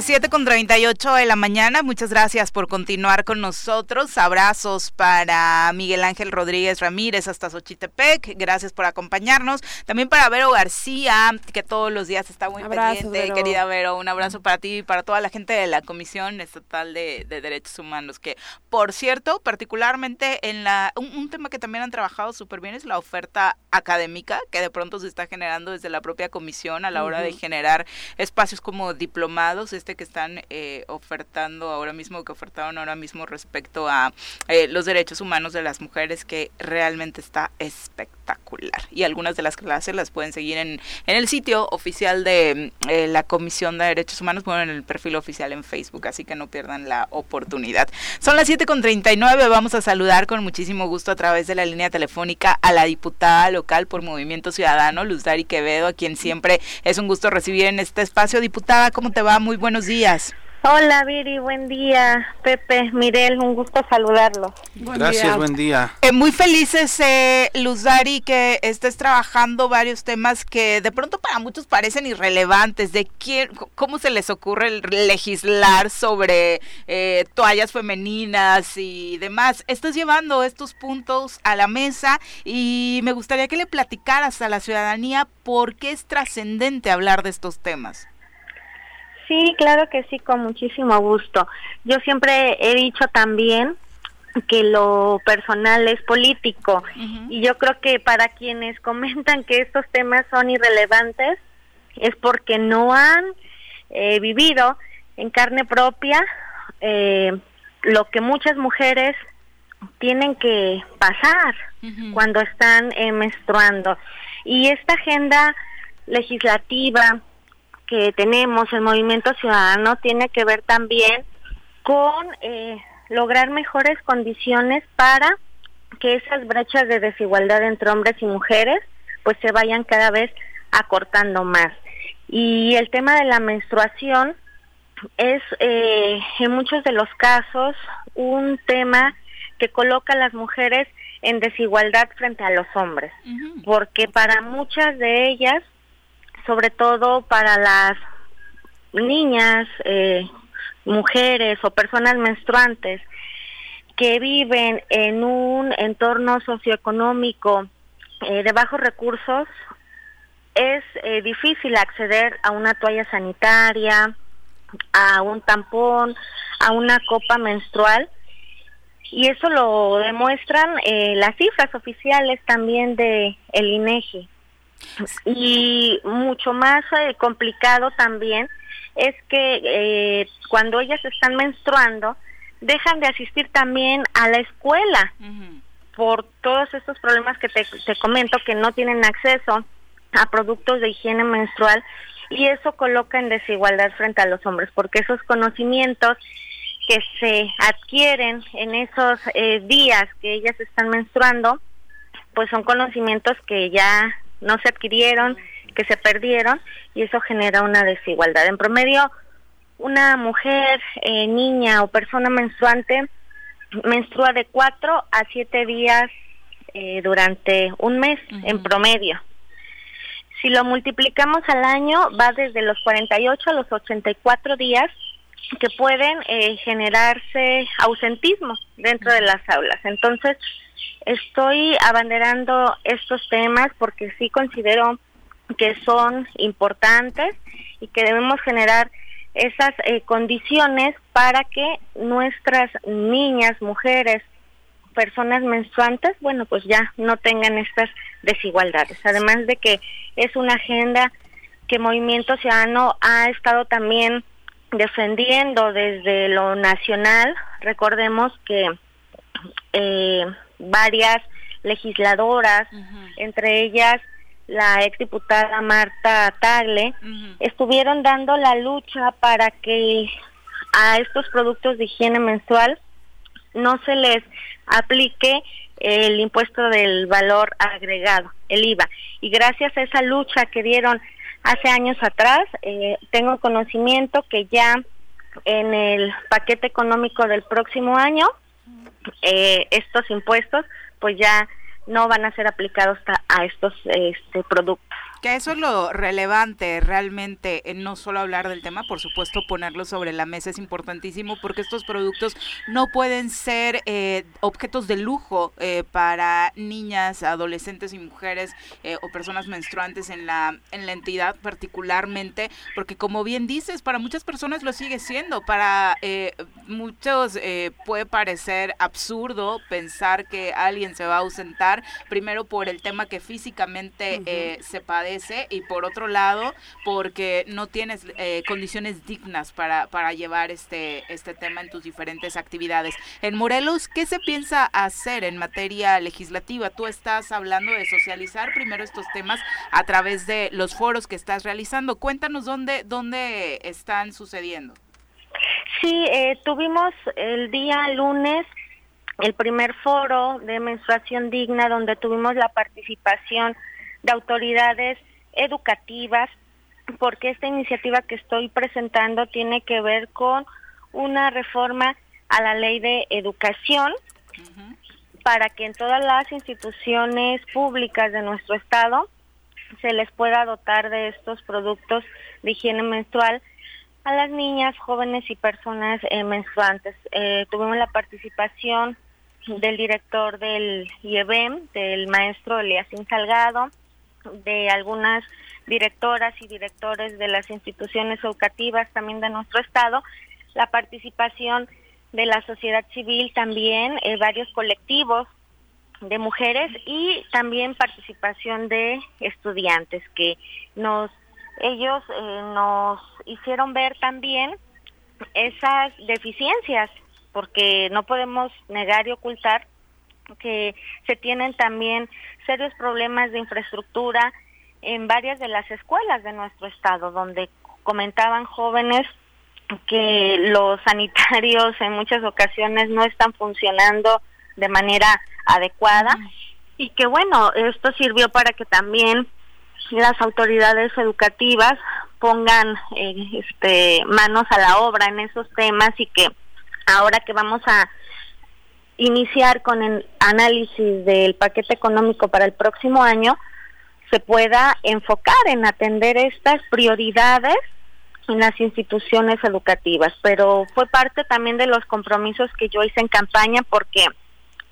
7, con 38 de la mañana, muchas gracias por continuar con nosotros. Abrazos para Miguel Ángel Rodríguez Ramírez hasta Xochitepec, gracias por acompañarnos. También para Vero García, que todos los días está muy pendiente, querida Vero. Un abrazo para ti y para toda la gente de la Comisión Estatal de, Derechos Humanos, que por cierto, particularmente en la un, tema que también han trabajado súper bien es la oferta académica, que de pronto se está generando desde la propia comisión a la hora de generar espacios como diplomados, este que están eh, ofertando ahora mismo, que ofertaron ahora mismo respecto a eh, los derechos humanos de las mujeres, que realmente está espectacular. Y algunas de las clases las pueden seguir en, en el sitio oficial de eh, la Comisión de Derechos Humanos, bueno, en el perfil oficial en Facebook, así que no pierdan la oportunidad. Son las 7.39, vamos a saludar con muchísimo gusto a través de la línea telefónica a la diputada local por Movimiento Ciudadano, Luz Dari Quevedo, a quien siempre es un gusto recibir en este espacio. Diputada, ¿cómo te va? Muy buenos días. Hola Viri, buen día. Pepe, Mirel, un gusto saludarlo. Gracias, buen día. Eh, muy felices, eh, Luz Dari, que estés trabajando varios temas que de pronto para muchos parecen irrelevantes. De quién, cómo se les ocurre legislar sobre eh, toallas femeninas y demás. Estás llevando estos puntos a la mesa y me gustaría que le platicaras a la ciudadanía por qué es trascendente hablar de estos temas. Sí, claro que sí, con muchísimo gusto. Yo siempre he dicho también que lo personal es político y yo creo que para quienes comentan que estos temas son irrelevantes es porque no han eh, vivido en carne propia eh, lo que muchas mujeres tienen que pasar cuando están eh, menstruando. Y esta agenda legislativa que tenemos, el movimiento ciudadano, tiene que ver también con eh, lograr mejores condiciones para que esas brechas de desigualdad entre hombres y mujeres pues se vayan cada vez acortando más. Y el tema de la menstruación es eh, en muchos de los casos un tema que coloca a las mujeres en desigualdad frente a los hombres, porque para muchas de ellas, sobre todo para las niñas, eh, mujeres o personas menstruantes que viven en un entorno socioeconómico eh, de bajos recursos, es eh, difícil acceder a una toalla sanitaria, a un tampón, a una copa menstrual. Y eso lo demuestran eh, las cifras oficiales también de el INEGI. Y mucho más complicado también es que eh, cuando ellas están menstruando, dejan de asistir también a la escuela por todos estos problemas que te, te comento, que no tienen acceso a productos de higiene menstrual y eso coloca en desigualdad frente a los hombres, porque esos conocimientos que se adquieren en esos eh, días que ellas están menstruando, pues son conocimientos que ya no se adquirieron, que se perdieron y eso genera una desigualdad. En promedio, una mujer, eh, niña o persona menstruante menstrua de cuatro a siete días eh, durante un mes en promedio. Si lo multiplicamos al año, va desde los 48 a los 84 días que pueden eh, generarse ausentismo dentro de las aulas. Entonces, estoy abanderando estos temas porque sí considero que son importantes y que debemos generar esas eh, condiciones para que nuestras niñas, mujeres, personas menstruantes, bueno, pues ya no tengan estas desigualdades. Además de que es una agenda que Movimiento Ciudadano ha estado también defendiendo desde lo nacional. Recordemos que eh, varias legisladoras, entre ellas la exdiputada Marta Tagle, estuvieron dando la lucha para que a estos productos de higiene menstrual no se les aplique el impuesto del valor agregado, el IVA. Y gracias a esa lucha que dieron hace años atrás, eh, tengo conocimiento que ya en el paquete económico del próximo año, eh, estos impuestos pues ya no van a ser aplicados a estos este, productos. Que eso es lo relevante realmente, en no solo hablar del tema, por supuesto ponerlo sobre la mesa es importantísimo porque estos productos no pueden ser eh, objetos de lujo eh, para niñas, adolescentes y mujeres eh, o personas menstruantes en la, en la entidad particularmente, porque como bien dices, para muchas personas lo sigue siendo, para muchos puede parecer absurdo pensar que alguien se va a ausentar, primero por el tema que físicamente se padece, y por otro lado porque no tienes eh, condiciones dignas para, para llevar este, este tema en tus diferentes actividades. En Morelos, ¿qué se piensa hacer en materia legislativa? Tú estás hablando de socializar primero estos temas a través de los foros que estás realizando. Cuéntanos dónde, dónde están sucediendo. Sí, eh, tuvimos el día lunes el primer foro de menstruación digna donde tuvimos la participación de autoridades educativas, porque esta iniciativa que estoy presentando tiene que ver con una reforma a la ley de educación para que en todas las instituciones públicas de nuestro estado se les pueda dotar de estos productos de higiene menstrual a las niñas, jóvenes y personas eh, menstruantes. Eh, tuvimos la participación del director del IEBEM, del maestro Eliasín Salgado, de algunas directoras y directores de las instituciones educativas también de nuestro estado, la participación de la sociedad civil también, eh, varios colectivos de mujeres y también participación de estudiantes que nos ellos eh, nos hicieron ver también esas deficiencias porque no podemos negar y ocultar que se tienen también serios problemas de infraestructura en varias de las escuelas de nuestro estado, donde comentaban jóvenes que los sanitarios en muchas ocasiones no están funcionando de manera adecuada y que bueno, esto sirvió para que también las autoridades educativas pongan eh, este manos a la obra en esos temas y que ahora que vamos a iniciar con el análisis del paquete económico para el próximo año se pueda enfocar en atender estas prioridades en las instituciones educativas, pero fue parte también de los compromisos que yo hice en campaña porque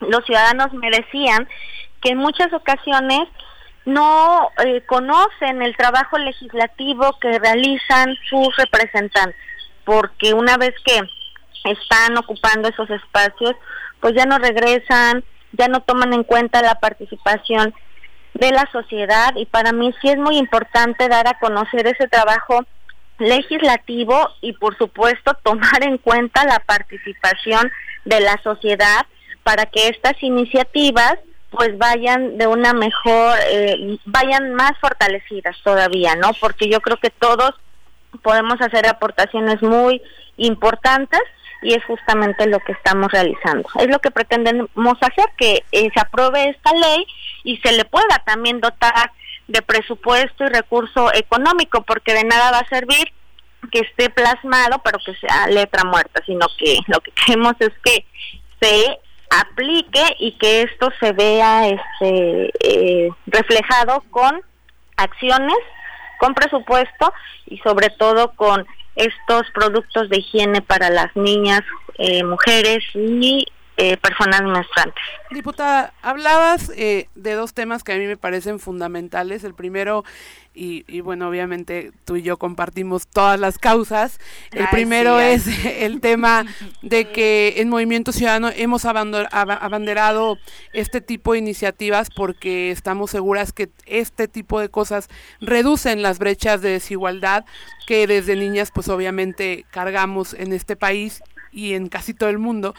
los ciudadanos me decían que en muchas ocasiones no eh, conocen el trabajo legislativo que realizan sus representantes, porque una vez que están ocupando esos espacios, pues ya no regresan, ya no toman en cuenta la participación de la sociedad y para mí sí es muy importante dar a conocer ese trabajo legislativo y por supuesto tomar en cuenta la participación de la sociedad para que estas iniciativas pues vayan de una mejor, eh, vayan más fortalecidas todavía, ¿no? Porque yo creo que todos podemos hacer aportaciones muy importantes y es justamente lo que estamos realizando. Es lo que pretendemos hacer, que eh, se apruebe esta ley y se le pueda también dotar de presupuesto y recurso económico, porque de nada va a servir que esté plasmado, pero que sea letra muerta, sino que lo que queremos es que se aplique y que esto se vea este eh, reflejado con acciones, con presupuesto y sobre todo con estos productos de higiene para las niñas, eh, mujeres y eh, personas menstruantes. Diputada, hablabas eh, de dos temas que a mí me parecen fundamentales. El primero, y, bueno, obviamente tú y yo compartimos todas las causas. El primero es el tema de que en Movimiento Ciudadano hemos abanderado este tipo de iniciativas porque estamos seguras que este tipo de cosas reducen las brechas de desigualdad que desde niñas pues obviamente cargamos en este país y en casi todo el mundo.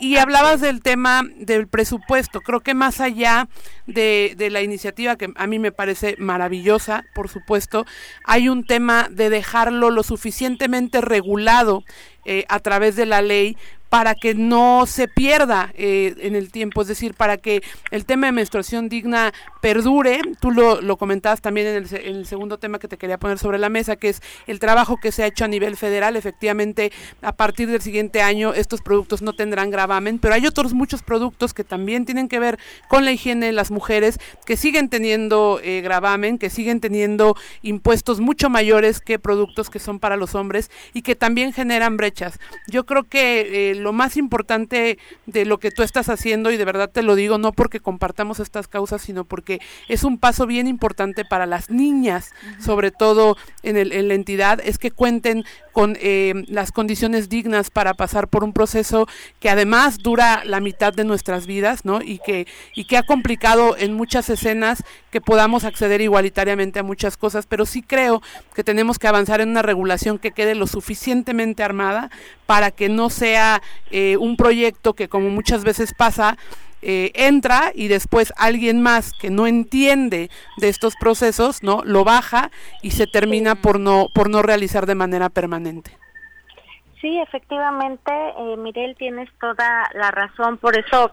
Y hablabas del tema del presupuesto. Creo que más allá de, de, la iniciativa, que a mí me parece maravillosa, por supuesto, hay un tema de dejarlo lo suficientemente regulado eh, a través de la ley para que no se pierda eh, en el tiempo, es decir, para que el tema de menstruación digna perdure. Tú lo, comentabas también en el, segundo tema que te quería poner sobre la mesa, que es el trabajo que se ha hecho a nivel federal. Efectivamente, a partir del siguiente año estos productos no tendrán gravamen, pero hay otros muchos productos que también tienen que ver con la higiene de las mujeres, que siguen teniendo eh, gravamen, que siguen teniendo impuestos mucho mayores que productos que son para los hombres y que también generan brechas. Yo creo que eh, lo más importante de lo que tú estás haciendo, y de verdad te lo digo, no porque compartamos estas causas, sino porque es un paso bien importante para las niñas, sobre todo en, el, en la entidad, es que cuenten con eh, las condiciones dignas para pasar por un proceso que además dura la mitad de nuestras vidas, ¿no? Y que, y que ha complicado en muchas escenas que podamos acceder igualitariamente a muchas cosas, pero sí creo que tenemos que avanzar en una regulación que quede lo suficientemente armada para que no sea eh, un proyecto que como muchas veces pasa, eh, entra y después alguien más que no entiende de estos procesos, ¿no? Lo baja y se termina por no, por no realizar de manera permanente. Sí, efectivamente, eh, Mirel, tienes toda la razón, por eso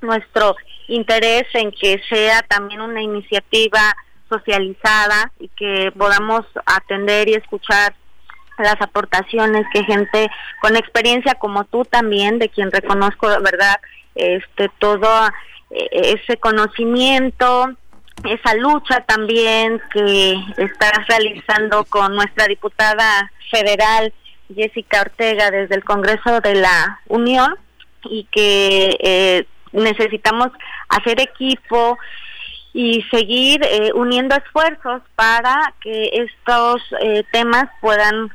nuestro interés en que sea también una iniciativa socializada y que podamos atender y escuchar las aportaciones que gente con experiencia como tú también, de quien reconozco, verdad, este todo eh, ese conocimiento, esa lucha también que estás realizando con nuestra diputada federal Jessica Ortega desde el Congreso de la Unión y que eh, necesitamos hacer equipo y seguir eh, uniendo esfuerzos para que estos temas puedan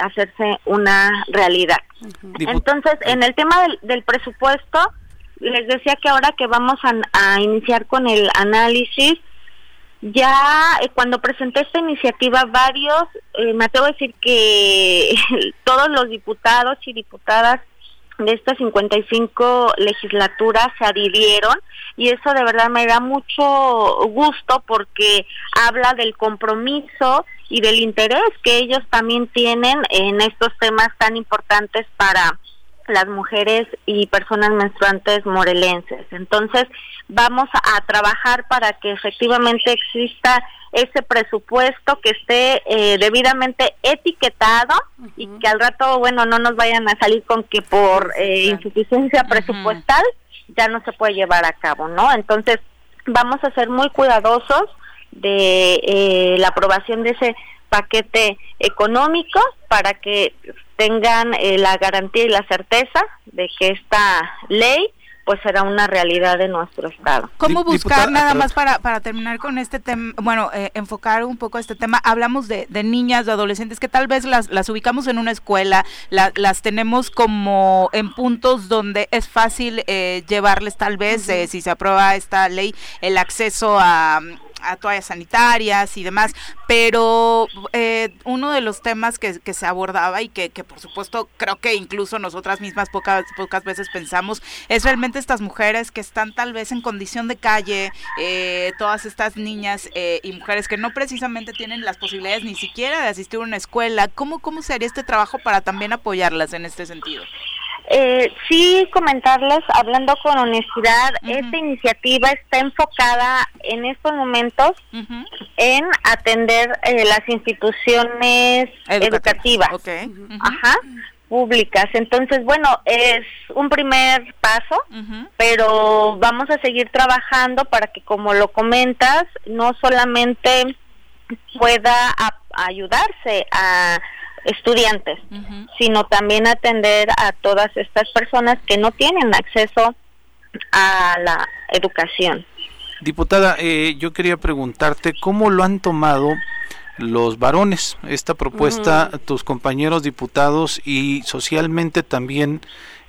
hacerse una realidad. Entonces, en el tema del presupuesto, les decía que ahora que vamos a, iniciar con el análisis, ya eh, cuando presenté esta iniciativa, varios, eh, me atrevo a decir que todos los diputados y diputadas de estas 55 legislaturas se adhirieron y eso de verdad me da mucho gusto porque habla del compromiso y del interés que ellos también tienen en estos temas tan importantes para las mujeres y personas menstruantes morelenses. Entonces, vamos a trabajar para que efectivamente exista ese presupuesto que esté eh, debidamente etiquetado y que al rato, bueno, no nos vayan a salir con que por eh, insuficiencia presupuestal ya no se puede llevar a cabo, ¿no? Entonces, vamos a ser muy cuidadosos de eh, la aprobación de ese paquete económico para que tengan la garantía y la certeza de que esta ley pues será una realidad de nuestro estado. ¿Cómo buscar nada más para, para terminar con este tema, bueno, eh, enfocar un poco este tema? Hablamos de, de, niñas, de adolescentes que tal vez las, las ubicamos en una escuela, las tenemos como en puntos donde es fácil eh, llevarles tal vez, eh, si se aprueba esta ley, el acceso a, a toallas sanitarias y demás, pero eh, uno de los temas que, se abordaba y que, por supuesto creo que incluso nosotras mismas pocas, pocas veces pensamos es realmente estas mujeres que están tal vez en condición de calle, eh, todas estas niñas eh, y mujeres que no precisamente tienen las posibilidades ni siquiera de asistir a una escuela. ¿Cómo, cómo sería este trabajo para también apoyarlas en este sentido? Eh, sí, comentarles, hablando con honestidad, esta iniciativa está enfocada en estos momentos en atender eh, las instituciones educativas, Ajá, públicas. Entonces, bueno, es un primer paso, pero vamos a seguir trabajando para que, como lo comentas, no solamente pueda ayudarse a estudiantes, sino también atender a todas estas personas que no tienen acceso a la educación. Diputada, eh, yo quería preguntarte cómo lo han tomado los varones esta propuesta, tus compañeros diputados y socialmente también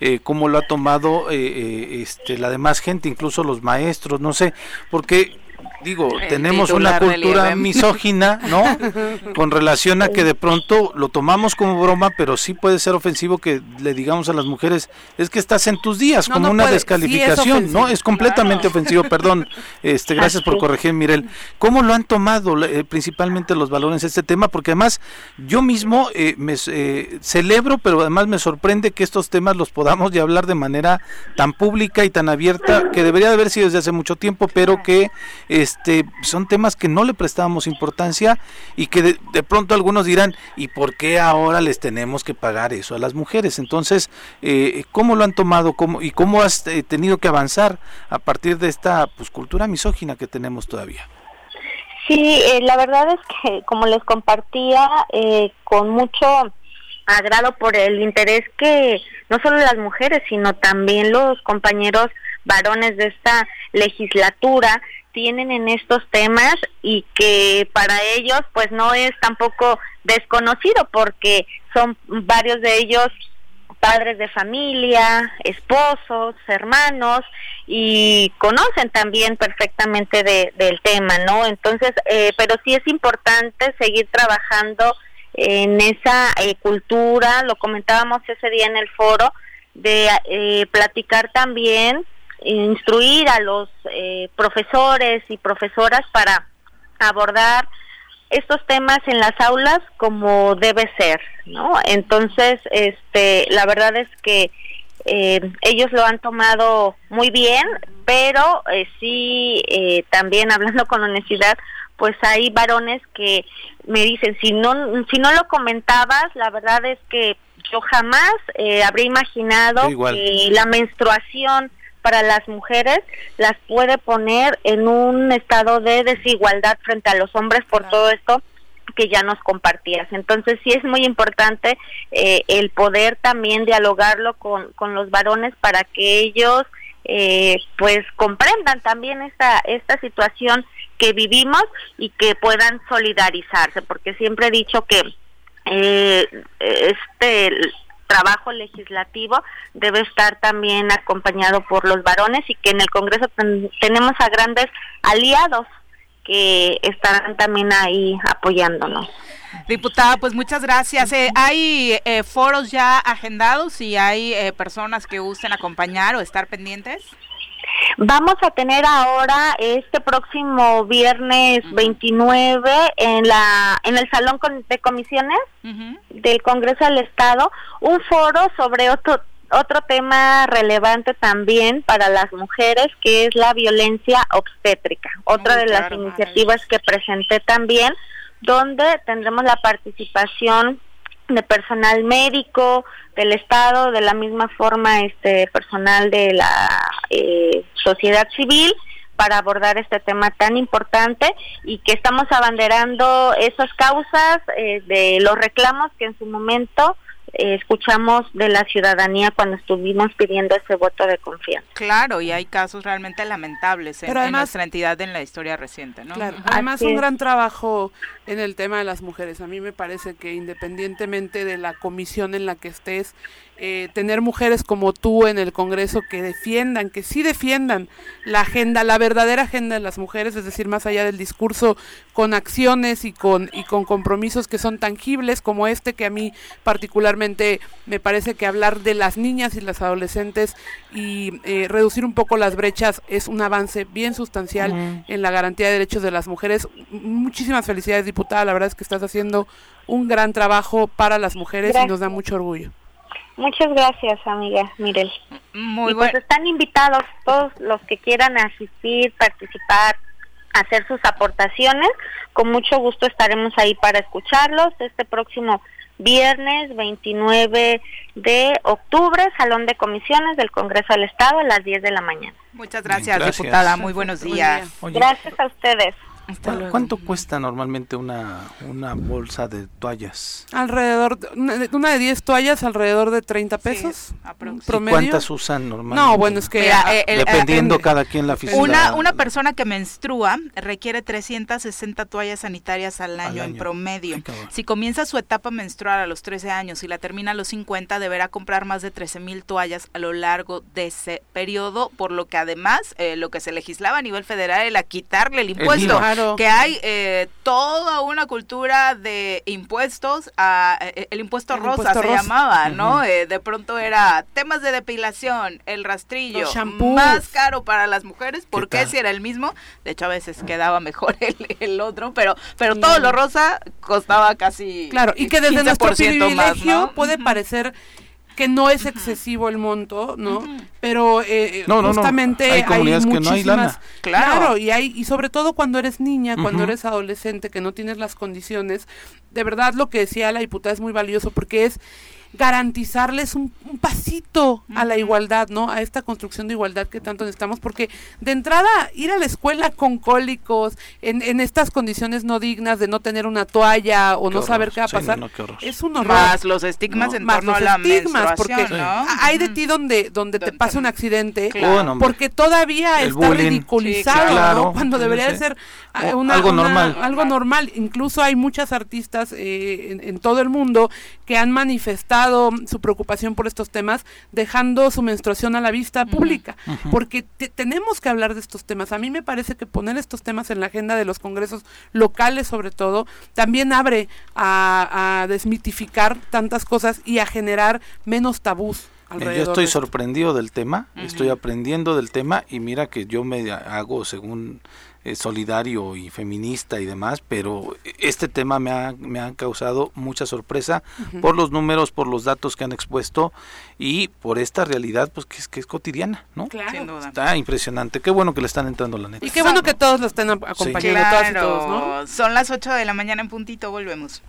eh, cómo lo ha tomado eh, eh, este la demás gente, incluso los maestros, no sé, porque digo, tenemos una cultura misógina, ¿no? Con relación a que de pronto lo tomamos como broma, pero sí puede ser ofensivo que le digamos a las mujeres, es que estás en tus días, como una descalificación, ¿no? Es completamente ofensivo, perdón. Este, gracias por corregir, Mirel. ¿Cómo lo han tomado eh, principalmente los valores este tema? Porque además yo mismo eh, me eh, celebro, pero además me sorprende que estos temas los podamos ya hablar de manera tan pública y tan abierta, que debería de haber sido desde hace mucho tiempo, pero que este, son temas que no le prestábamos importancia y que de, pronto algunos dirán, ¿y por qué ahora les tenemos que pagar eso a las mujeres? Entonces, eh, ¿cómo lo han tomado cómo, y cómo has eh, tenido que avanzar a partir de esta pues, cultura misógina que tenemos todavía? Sí, eh, la verdad es que como les compartía, con mucho agrado por el interés que no solo las mujeres, sino también los compañeros varones de esta legislatura tienen en estos temas y que para ellos pues no es tampoco desconocido porque son varios de ellos padres de familia, esposos, hermanos y conocen también perfectamente de, del tema, ¿no? Entonces, eh, pero sí es importante seguir trabajando en esa eh, cultura, lo comentábamos ese día en el foro, de eh, platicar también instruir a los eh, profesores y profesoras para abordar estos temas en las aulas como debe ser, ¿no? Entonces, este, la verdad es que eh, ellos lo han tomado muy bien, pero eh, sí, también hablando con honestidad, pues hay varones que me dicen, si no, si no lo comentabas, la verdad es que yo jamás habría imaginado que la menstruación para las mujeres las puede poner en un estado de desigualdad frente a los hombres por todo esto que ya nos compartías. Entonces sí es muy importante eh, el poder también dialogarlo con, con los varones para que ellos eh, pues comprendan también esta, esta situación que vivimos y que puedan solidarizarse, porque siempre he dicho que eh, este trabajo legislativo debe estar también acompañado por los varones y que en el Congreso tenemos a grandes aliados que estarán también ahí apoyándonos. Diputada, pues muchas gracias. Eh, ¿Hay eh, foros ya agendados y hay eh, personas que gusten acompañar o estar pendientes? Vamos a tener ahora este próximo viernes 29 en la en el salón de comisiones del Congreso del Estado un foro sobre otro otro tema relevante también para las mujeres que es la violencia obstétrica. Otra de las iniciativas que presenté también donde tendremos la participación de personal médico del estado de la misma forma este personal de la eh, sociedad civil para abordar este tema tan importante y que estamos abanderando esas causas eh, de los reclamos que en su momento eh, escuchamos de la ciudadanía cuando estuvimos pidiendo ese voto de confianza. Claro, y hay casos realmente lamentables en, nuestra entidad en la historia reciente, ¿no? Claro, además un gran trabajo en el tema de las mujeres. A mí me parece que independientemente de la comisión en la que estés, eh, tener mujeres como tú en el Congreso que defiendan, que sí defiendan la agenda, la verdadera agenda de las mujeres, es decir, más allá del discurso, con acciones y con, y con compromisos que son tangibles, como este que a mí particularmente me parece que hablar de las niñas y las adolescentes y eh, reducir un poco las brechas es un avance bien sustancial en la garantía de derechos de las mujeres. Muchísimas felicidades, diputada, la verdad es que estás haciendo un gran trabajo para las mujeres y nos da mucho orgullo. Muchas gracias, amiga Mirel. Muy y pues están invitados todos los que quieran asistir, participar, hacer sus aportaciones. Con mucho gusto estaremos ahí para escucharlos este próximo viernes 29 de octubre, Salón de Comisiones del Congreso del Estado a las 10 de la mañana. Muchas gracias, diputada. Muy buenos días. gracias a ustedes. ¿Cuánto cuesta normalmente una, una bolsa de toallas? Alrededor, una de 10 toallas, alrededor de 30 pesos. ¿Cuántas usan normalmente? No, bueno, es que... Dependiendo cada quien la física. Una, una persona que menstrua requiere 360 toallas sanitarias al año, en promedio. Si comienza su etapa menstrual a los 13 años y la termina a los 50, deberá comprar más de 13 mil toallas a lo largo de ese periodo, por lo que además eh, lo que se legislaba a nivel federal era quitarle el impuesto que hay eh, toda una cultura de impuestos, a, eh, el impuesto rosa se llamaba, ¿no? Eh, de pronto era temas de depilación, el rastrillo, más caro para las mujeres, porque si era el mismo, de hecho a veces quedaba mejor el, otro, pero pero todo lo rosa costaba casi Claro, y que desde nuestro privilegio puede parecer que no es excesivo el monto, ¿no? Pero eh, justamente hay, muchísimas, Claro. y hay y sobre todo cuando eres niña, cuando eres adolescente, que no tienes las condiciones, de verdad lo que decía la diputada es muy valioso porque es garantizarles un, pasito a la igualdad, ¿no? A esta construcción de igualdad que tanto necesitamos, porque de entrada ir a la escuela con cólicos, en, en estas condiciones no dignas de no tener una toalla o no saber qué va a pasar, es un horror. Más los estigmas en torno a la estigmas, porque hay de ti donde donde te pasa un accidente, porque todavía está ridiculizado, Cuando debería de ser ah, algo normal. Algo normal. Incluso hay muchas artistas eh, en todo el mundo que han manifestado su preocupación por estos temas, dejando su menstruación a la vista pública, porque tenemos que hablar de estos temas. A mí me parece que poner estos temas en la agenda de los congresos locales, sobre todo, también abre a, desmitificar tantas cosas y a generar menos tabús. Yo estoy sorprendido del tema, estoy aprendiendo del tema y mira que yo me hago según eh, solidario y feminista y demás, pero este tema me ha, me ha causado mucha sorpresa por los números, por los datos que han expuesto y por esta realidad pues que es, que es cotidiana, ¿no? Claro. Está impresionante, qué bueno que le están entrando la neta. Y qué bueno que todos lo estén acompañando, todos ¿no? Son las 8 de la mañana en puntito, volvemos.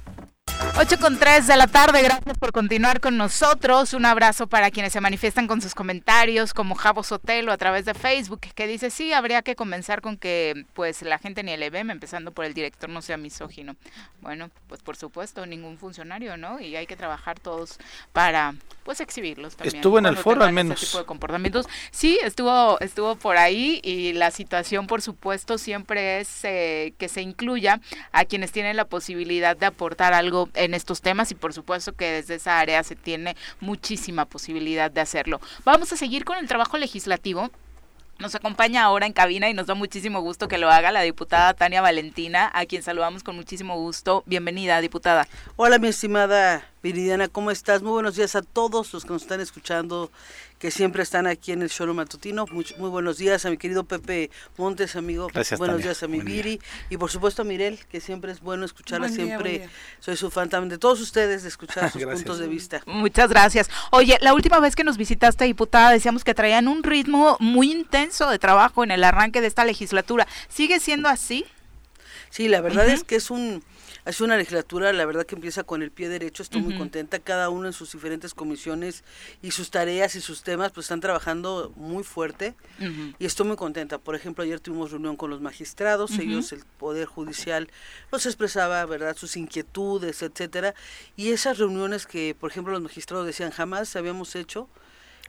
8 con 3 de la tarde, gracias por continuar con nosotros. Un abrazo para quienes se manifiestan con sus comentarios, como Javo Sotelo a través de Facebook, que dice, sí, habría que comenzar con que pues la gente ni el EBM, empezando por el director, no sea misógino. Bueno, pues por supuesto, ningún funcionario, ¿no? Y hay que trabajar todos para pues exhibirlos también. Estuvo en el foro al menos. tipo de comportamientos. Sí, estuvo, estuvo por ahí y la situación, por supuesto, siempre es eh, que se incluya a quienes tienen la posibilidad de aportar algo en estos temas y por supuesto que desde esa área se tiene muchísima posibilidad de hacerlo. Vamos a seguir con el trabajo legislativo. Nos acompaña ahora en cabina y nos da muchísimo gusto que lo haga la diputada Tania Valentina, a quien saludamos con muchísimo gusto. Bienvenida, diputada. Hola, mi estimada Viridiana, ¿cómo estás? Muy buenos días a todos los que nos están escuchando que siempre están aquí en el show matutino. Muy, muy, buenos días a mi querido Pepe Montes, amigo. Gracias, buenos días a mi Viri. Y por supuesto a Mirel, que siempre es bueno escucharla, siempre soy su fan también de todos ustedes, de escuchar sus puntos de vista. Muchas gracias. Oye, la última vez que nos visitaste, diputada, decíamos que traían un ritmo muy intenso de trabajo en el arranque de esta legislatura. ¿Sigue siendo así? Sí, la verdad es que es un es una legislatura, la verdad que empieza con el pie derecho, estoy muy contenta, cada uno en sus diferentes comisiones y sus tareas y sus temas pues están trabajando muy fuerte. Y estoy muy contenta. Por ejemplo, ayer tuvimos reunión con los magistrados, ellos, el Poder Judicial, nos expresaba, ¿verdad?, sus inquietudes, etcétera, y esas reuniones que, por ejemplo, los magistrados decían jamás habíamos hecho,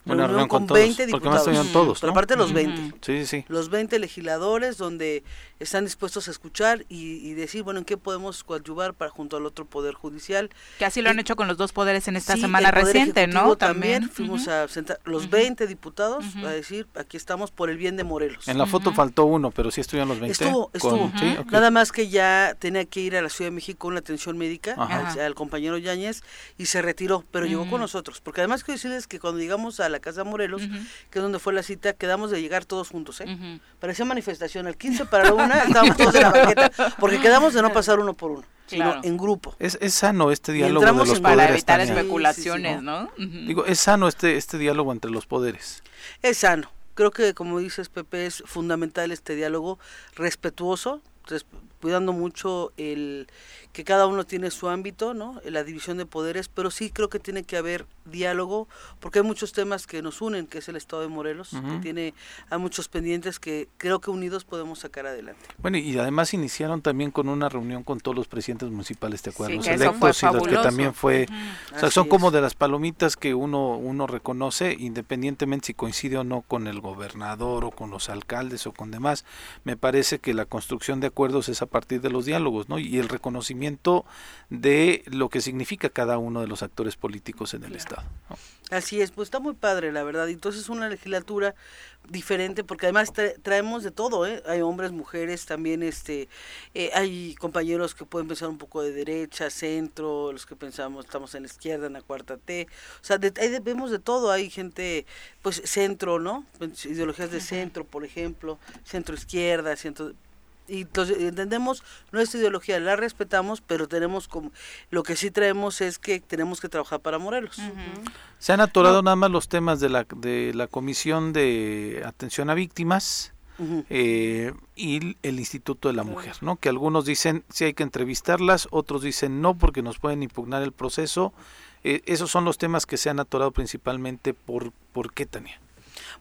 una reunión, con, 20 diputados. todos, Pero aparte los 20. Sí, sí. Los 20 legisladores donde están dispuestos a escuchar y, decir, bueno, en qué podemos coadyuvar para junto al otro poder judicial. Que así lo han hecho con los dos poderes en esta semana reciente, ¿no? También, fuimos a sentar los 20 diputados a decir, aquí estamos por el bien de Morelos. En la foto faltó uno, pero sí estuvieron los 20. Estuvo, estuvo. Nada más que ya tenía que ir a la Ciudad de México una atención médica al, compañero Yáñez y se retiró, pero llegó con nosotros. Porque además quiero decirles que cuando llegamos a la Casa Morelos, que es donde fue la cita, quedamos de llegar todos juntos, ¿eh? Parecía manifestación, al 15 para la una estábamos todos en la banqueta, porque quedamos de no pasar uno por uno. Sino en grupo. Es, es sano este diálogo de los para poderes. evitar especulaciones, ¿no? Digo, es sano este, este diálogo entre los poderes. Es sano. Creo que, como dices, Pepe, es fundamental este diálogo respetuoso, cuidando mucho el que cada uno tiene su ámbito, ¿no? La división de poderes, pero sí creo que tiene que haber diálogo, porque hay muchos temas que nos unen, que es el Estado de Morelos, que tiene a muchos pendientes que creo que unidos podemos sacar adelante. Bueno, y además iniciaron también con una reunión con todos los presidentes municipales, ¿te acuerdas? los electos y los que también fue, o sea, son como de las palomitas que uno uno reconoce, independientemente si coincide o no con el gobernador o con los alcaldes o con demás. Me parece que la construcción de acuerdos es a partir de los diálogos, ¿no? Y el reconocimiento de lo que significa cada uno de los actores políticos en el Estado. Así es, pues está muy padre, la verdad. Entonces una legislatura diferente, porque además traemos de todo, ¿eh? Hay hombres, mujeres, también este, eh, hay compañeros que pueden pensar un poco de derecha, centro, los que pensamos estamos en la izquierda, en la cuarta T. O sea, ahí vemos de todo. Hay gente, pues centro, ¿no? Ideologías de centro, por ejemplo, centro izquierda, centro y entonces entendemos nuestra ideología, la respetamos, pero tenemos como lo que sí traemos es que tenemos que trabajar para Morelos. Se han atorado nada más los temas de la de la Comisión de Atención a Víctimas. Eh, y el Instituto de la Mujer, ¿no? Que algunos dicen si hay que entrevistarlas, otros dicen no porque nos pueden impugnar el proceso. Eh, esos son los temas que se han atorado principalmente por por qué Tania.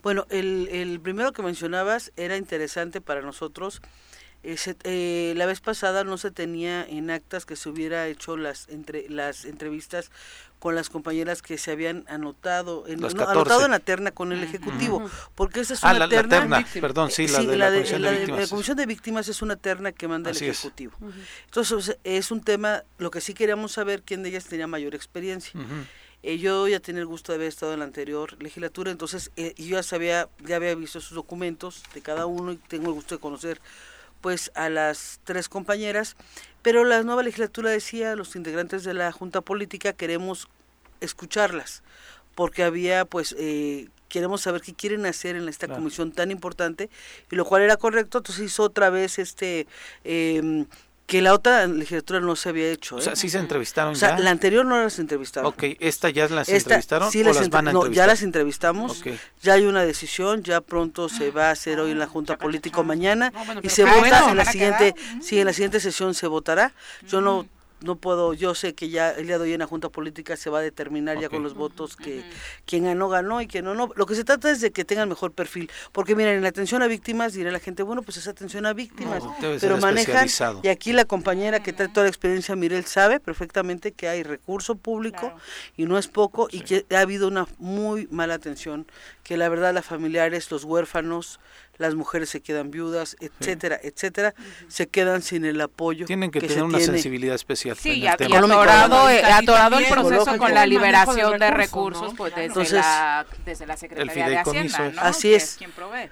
Bueno, el, el primero que mencionabas era interesante para nosotros eh, la vez pasada no se tenía en actas que se hubiera hecho las entre las entrevistas con las compañeras que se habían anotado en, anotado en la terna con el ejecutivo porque esa es ah, una terna, perdón sí la de la, comisión de, víctimas. la comisión de víctimas es una terna que manda el ejecutivo. Entonces es un tema lo que sí queríamos saber quién de ellas tenía mayor experiencia. Eh, yo ya tenía el gusto de haber estado en la anterior legislatura entonces eh, yo ya sabía ya había visto sus documentos de cada uno y tengo el gusto de conocer pues a las tres compañeras, pero la nueva legislatura decía, los integrantes de la Junta Política queremos escucharlas, porque había pues eh, queremos saber qué quieren hacer en esta comisión tan importante y lo cual era correcto entonces hizo otra vez este eh, que la otra legislatura no se había hecho. O sea, ¿eh? sí se entrevistaron o sea, la anterior no las entrevistaron. Ok, ¿esta ya las entrevistaron sí o las, van a no, ya las entrevistamos. Ya hay una decisión, ya pronto se va a hacer hoy en la Junta Política mañana y se vota en la siguiente, sí, en la siguiente sesión se votará. Yo no no puedo, yo sé que ya el día de hoy en la Junta Política se va a determinar ya con los votos que quien ganó, ganó y quien no, no. Lo que se trata es de que tengan mejor perfil, porque miren, en la atención a víctimas dirá la gente, bueno, pues es atención a víctimas, pero manejan, y aquí la compañera que trae toda la experiencia, Mirel, sabe perfectamente que hay recurso público y no es poco y que ha habido una muy mala atención, que la verdad las familiares, los huérfanos, las mujeres se quedan viudas, etcétera, etcétera, se quedan sin el apoyo. Tienen que, tener una sensibilidad especial. Sí, y, atorado, eh, atorado el proceso con la liberación de recursos, pues desde, Entonces, la, desde la Secretaría de Hacienda, ¿no? Así es.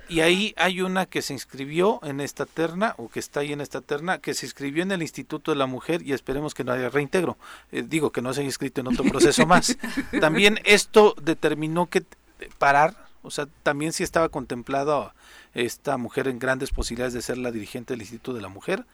y ahí hay una que se inscribió en esta terna, o que está ahí en esta terna, que se inscribió en el Instituto de la Mujer y esperemos que no haya reintegro. Eh, digo, que no se haya inscrito en otro proceso más. También esto determinó que parar? O sea, también si estaba contemplado esta mujer en grandes posibilidades de ser la dirigente del Instituto de la Mujer.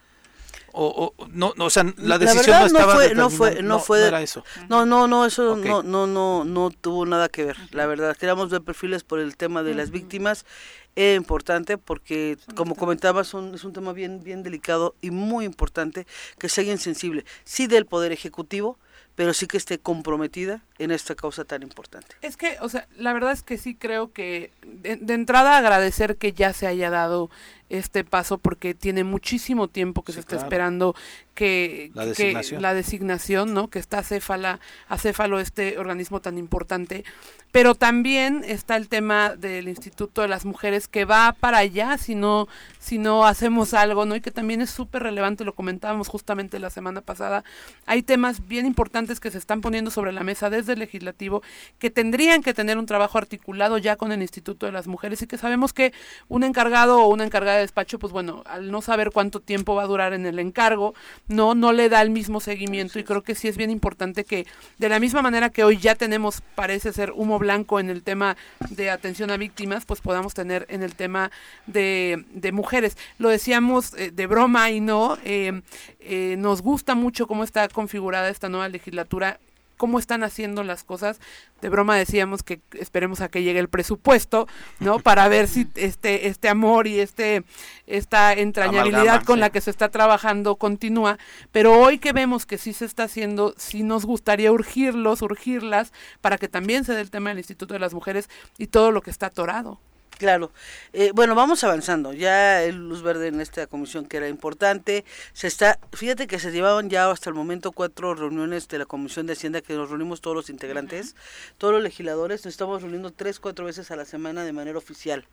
O, no, no, o sea, la decisión no estaba fue, no fue, no, fue, era eso. No, no, no, eso no, no, no, no tuvo nada que ver. La verdad, queríamos ver perfiles por el tema de las víctimas. Es importante porque, como comentabas, es un tema bien, bien delicado y muy importante que sea sensible, sí del Poder Ejecutivo, pero sí que esté comprometida en esta causa tan importante. Es que, o sea, la verdad es que sí creo que de, entrada agradecer que ya se haya dado este paso porque tiene muchísimo tiempo que se está esperando que la designación. la designación, ¿no? Que está acéfala, acéfalo este organismo tan importante, pero también está el tema del Instituto de las Mujeres que va para allá si no si no hacemos algo, ¿no? Y que también es súper relevante, lo comentábamos justamente la semana pasada. Hay temas bien importantes que se están poniendo sobre la mesa desde el legislativo que tendrían que tener un trabajo articulado ya con el Instituto de las Mujeres y que sabemos que un encargado o una encargada despacho, pues bueno, al no saber cuánto tiempo va a durar en el encargo, no no le da el mismo seguimiento y creo que sí es bien importante que de la misma manera que hoy ya tenemos parece ser humo blanco en el tema de atención a víctimas, pues podamos tener en el tema de, de mujeres. Lo decíamos eh, de broma y no, eh, eh, nos gusta mucho cómo está configurada esta nueva legislatura cómo están haciendo las cosas. De broma decíamos que esperemos a que llegue el presupuesto, ¿no? Para ver si este este amor y este esta entrañabilidad con la que se está trabajando continúa, pero hoy que vemos que sí se está haciendo, sí nos gustaría urgirlos, urgirlas para que también se dé el tema del Instituto de las Mujeres y todo lo que está atorado. Claro. Eh, bueno, vamos avanzando. Ya el luz verde en esta comisión que era importante. Se está, fíjate que se llevaban ya hasta el momento cuatro reuniones de la comisión de Hacienda que nos reunimos todos los integrantes, todos los legisladores. Nos estamos reuniendo tres, cuatro veces a la semana de manera oficial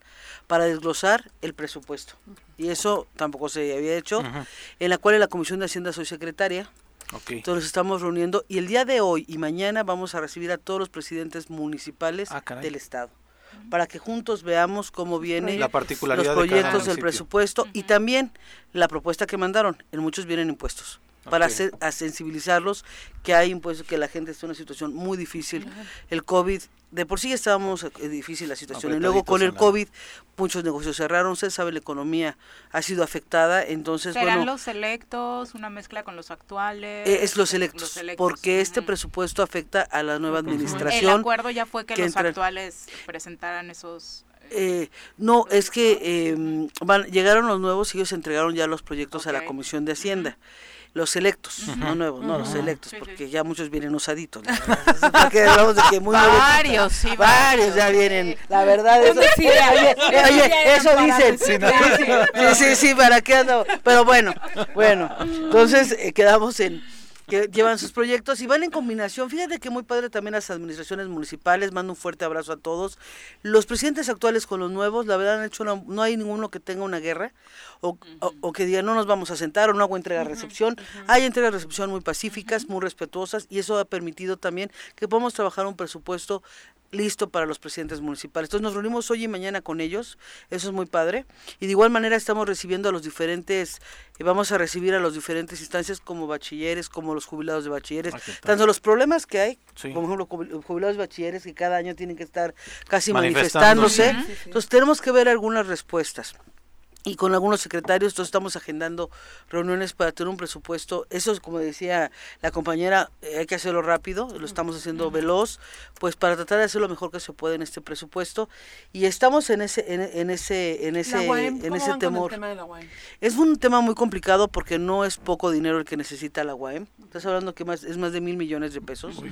para desglosar el presupuesto. Y eso tampoco se había hecho. En la cual en la comisión de Hacienda soy secretaria. Okay. Entonces estamos reuniendo y el día de hoy y mañana vamos a recibir a todos los presidentes municipales ah, del estado para que juntos veamos cómo vienen los proyectos del presupuesto y también la propuesta que mandaron. En muchos vienen impuestos para hacer, a sensibilizarlos que hay impuestos, que la gente está en una situación muy difícil. El COVID de por sí estábamos eh, difícil la situación y luego con el COVID muchos negocios cerraron, se sabe la economía ha sido afectada, entonces ¿Serán los electos, una mezcla con los actuales? Eh, es los electos, porque este presupuesto afecta a la nueva administración. El acuerdo ya fue que, los actuales presentaran esos eh, no, es que em, van, llegaron los nuevos y ellos entregaron ya los proyectos a la Comisión de Hacienda los electos, no nuevos, no, los electos, porque ya muchos vienen usaditos. varios, sí, varios ya vienen. La verdad es oye, eso dicen. Sí, sí, sí, para qué ando. Pero bueno, bueno, entonces eh, quedamos en que llevan sus proyectos y van en combinación. Fíjate que muy padre también las administraciones municipales, mando un fuerte abrazo a todos. Los presidentes actuales con los nuevos, la verdad han hecho no hay ninguno que tenga una guerra o, o, que diga no nos vamos a sentar o no hago entrega-recepción. Hay entregas-recepción muy pacíficas, muy respetuosas y eso ha permitido también que podamos trabajar un presupuesto listo para los presidentes municipales. Entonces nos reunimos hoy y mañana con ellos, eso es muy padre. Y de igual manera estamos recibiendo a los diferentes, y vamos a recibir a los diferentes instancias como bachilleres, como los jubilados de bachilleres, ah, tanto los problemas que hay, como por ejemplo jubilados de bachilleres que cada año tienen que estar casi manifestándose. Entonces tenemos que ver algunas respuestas y con algunos secretarios, entonces estamos agendando reuniones para tener un presupuesto. Eso es como decía la compañera, eh, hay que hacerlo rápido, lo estamos haciendo veloz, pues para tratar de hacer lo mejor que se puede en este presupuesto. Y estamos en ese, en, ese, en ese, en ese temor. es un tema muy complicado porque no es poco dinero el que necesita la UAM. Estás hablando que más, es más de mil millones de pesos.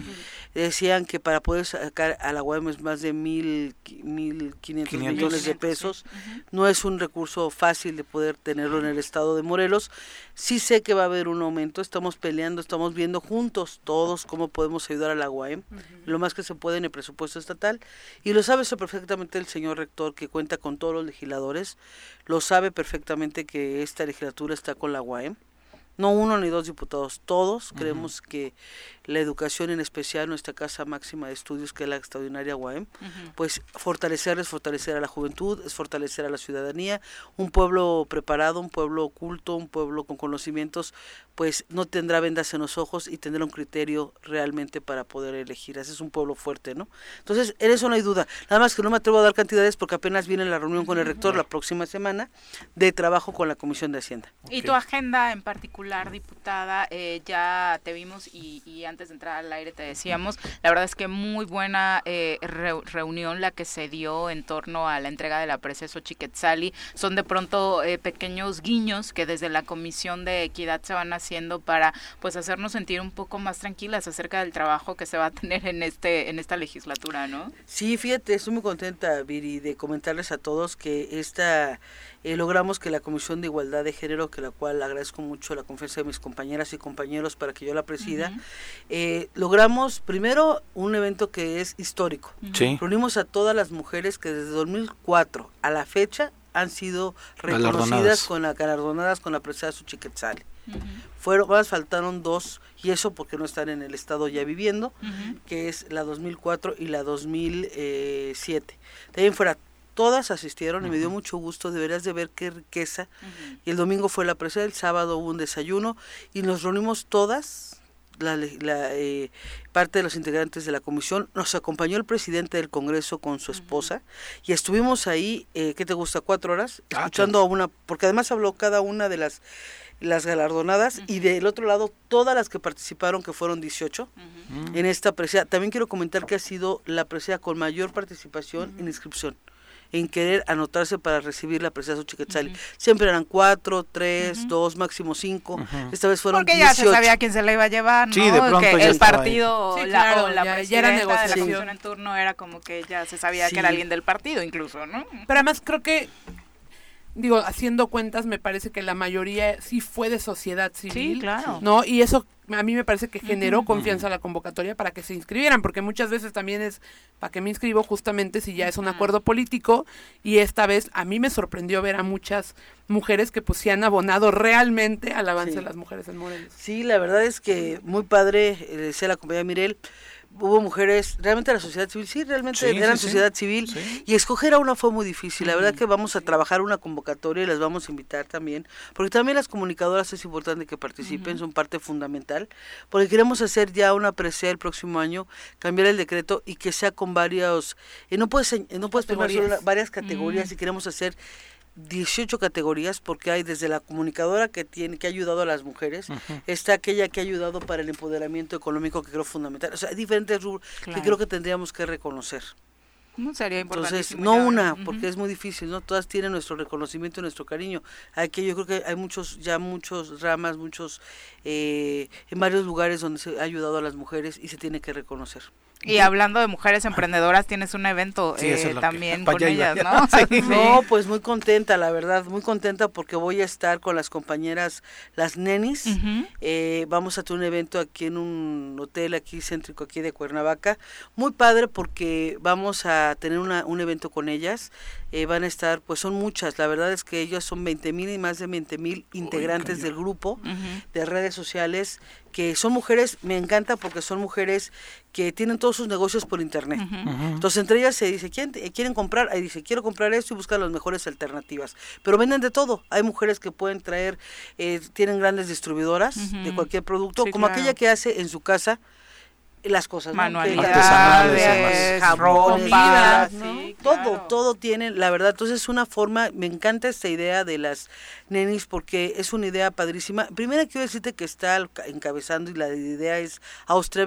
Decían que para poder sacar a la UAM es más de mil, mil quinientos millones de pesos. No es un recurso fácil fácil de poder tenerlo en el estado de Morelos. Sí sé que va a haber un aumento, estamos peleando, estamos viendo juntos todos cómo podemos ayudar a la UAM, lo más que se puede en el presupuesto estatal. Y lo sabe eso perfectamente el señor rector que cuenta con todos los legisladores, lo sabe perfectamente que esta legislatura está con la UAM no uno ni dos diputados, todos creemos que la educación, en especial nuestra Casa Máxima de Estudios, que es la extraordinaria UAM, pues fortalecer es fortalecer a la juventud, es fortalecer a la ciudadanía, un pueblo preparado, un pueblo oculto, un pueblo con conocimientos, pues no tendrá vendas en los ojos y tendrá un criterio realmente para poder elegir. Ese es un pueblo fuerte, ¿no? Entonces, en eso no hay duda. Nada más que no me atrevo a dar cantidades porque apenas viene la reunión con el rector la próxima semana de trabajo con la Comisión de Hacienda. ¿Y tu agenda en particular, diputada? Eh, ya te vimos y, y antes de entrar al aire te decíamos, la verdad es que muy buena eh, reunión la que se dio en torno a la entrega de la presa Chiquetzali. Son de pronto eh, pequeños guiños que desde la Comisión de Equidad se van haciendo para pues hacernos sentir un poco más tranquilas acerca del trabajo que se va a tener en este en esta legislatura, ¿no? Sí, fíjate, estoy muy contenta, Viri, de comentarles a todos que esta eh, logramos que la Comisión de Igualdad de Género, que la cual agradezco mucho la confianza de mis compañeras y compañeros para que yo la presida, eh, logramos primero un evento que es histórico. Reunimos a todas las mujeres que desde 2004 a la fecha han sido reconocidas con la galardonadas con la presa de su chiquetzal. Fueron, más faltaron dos, y eso porque no están en el estado ya viviendo, que es la 2004 y la 2007. También fuera todas asistieron y me dio mucho gusto, deberías de ver qué riqueza. Y el domingo fue la presa, el sábado hubo un desayuno y nos reunimos todas, la, eh, parte de los integrantes de la comisión, nos acompañó el presidente del Congreso con su esposa y estuvimos ahí, eh, ¿qué te gusta? Cuatro horas, ah, escuchando a una, porque además habló cada una de las las galardonadas y del otro lado todas las que participaron, que fueron 18 en esta presea. También quiero comentar que ha sido la presea con mayor participación en inscripción en querer anotarse para recibir la presencia Chiquetzali. Siempre eran cuatro, tres, dos, máximo cinco. Esta vez fueron Porque ya se sabía quién se la iba a llevar, ¿no? Sí, de pronto que el partido la, o la ya, ya era negociación. en turno era como que ya se sabía que era alguien del partido incluso, ¿no? Pero además creo que digo, haciendo cuentas, me parece que la mayoría sí fue de sociedad civil. Sí, claro. ¿No? Y eso a mí me parece que generó confianza a la convocatoria para que se inscribieran, porque muchas veces también es para que me inscribo justamente si ya es un acuerdo político y esta vez a mí me sorprendió ver a muchas mujeres que pues se han abonado realmente al avance de las mujeres en Morelos. Sí, la verdad es que muy padre, eh, decía la compañera Mirel, hubo mujeres, realmente la sociedad civil, sí, realmente eran sociedad civil, y escoger a una fue muy difícil. La verdad que vamos a trabajar una convocatoria y las vamos a invitar también, porque también las comunicadoras es importante que participen, son parte fundamental, porque queremos hacer ya una presea el próximo año, cambiar el decreto y que sea con varios, eh, no puedes, no puedes tomar varias categorías y queremos hacer 18 categorías porque hay desde la comunicadora que tiene que ha ayudado a las mujeres, está aquella que ha ayudado para el empoderamiento económico que creo fundamental, o sea, hay diferentes rubros que creo que tendríamos que reconocer. No sería Entonces, no una, porque es muy difícil, ¿no? Todas tienen nuestro reconocimiento y nuestro cariño. Aquí yo creo que hay muchos, ya muchos ramas, muchos, eh, en varios lugares donde se ha ayudado a las mujeres y se tiene que reconocer. Y hablando de mujeres emprendedoras, tienes un evento eh, también con ellas, ¿no? No, pues muy contenta, la verdad, muy contenta porque voy a estar con las compañeras, las nenis. Eh, vamos a tener un evento aquí en un hotel aquí céntrico aquí de Cuernavaca. Muy padre porque vamos a tener una, un evento con ellas. Eh, van a estar, pues son muchas, la verdad es que ellas son 20 mil y más de 20 mil integrantes del grupo de redes sociales que son mujeres, me encanta porque son mujeres que tienen todos sus negocios por internet. Entonces entre ellas se dice, ¿quieren, quieren comprar? Ahí dice, quiero comprar esto y buscar las mejores alternativas. Pero venden de todo. Hay mujeres que pueden traer, eh, tienen grandes distribuidoras de cualquier producto, como aquella que hace en su casa las cosas manualidades, todo, todo tiene, la verdad, entonces es una forma, me encanta esta idea de las nenis porque es una idea padrísima. Primero quiero decirte que está encabezando y la idea es Austria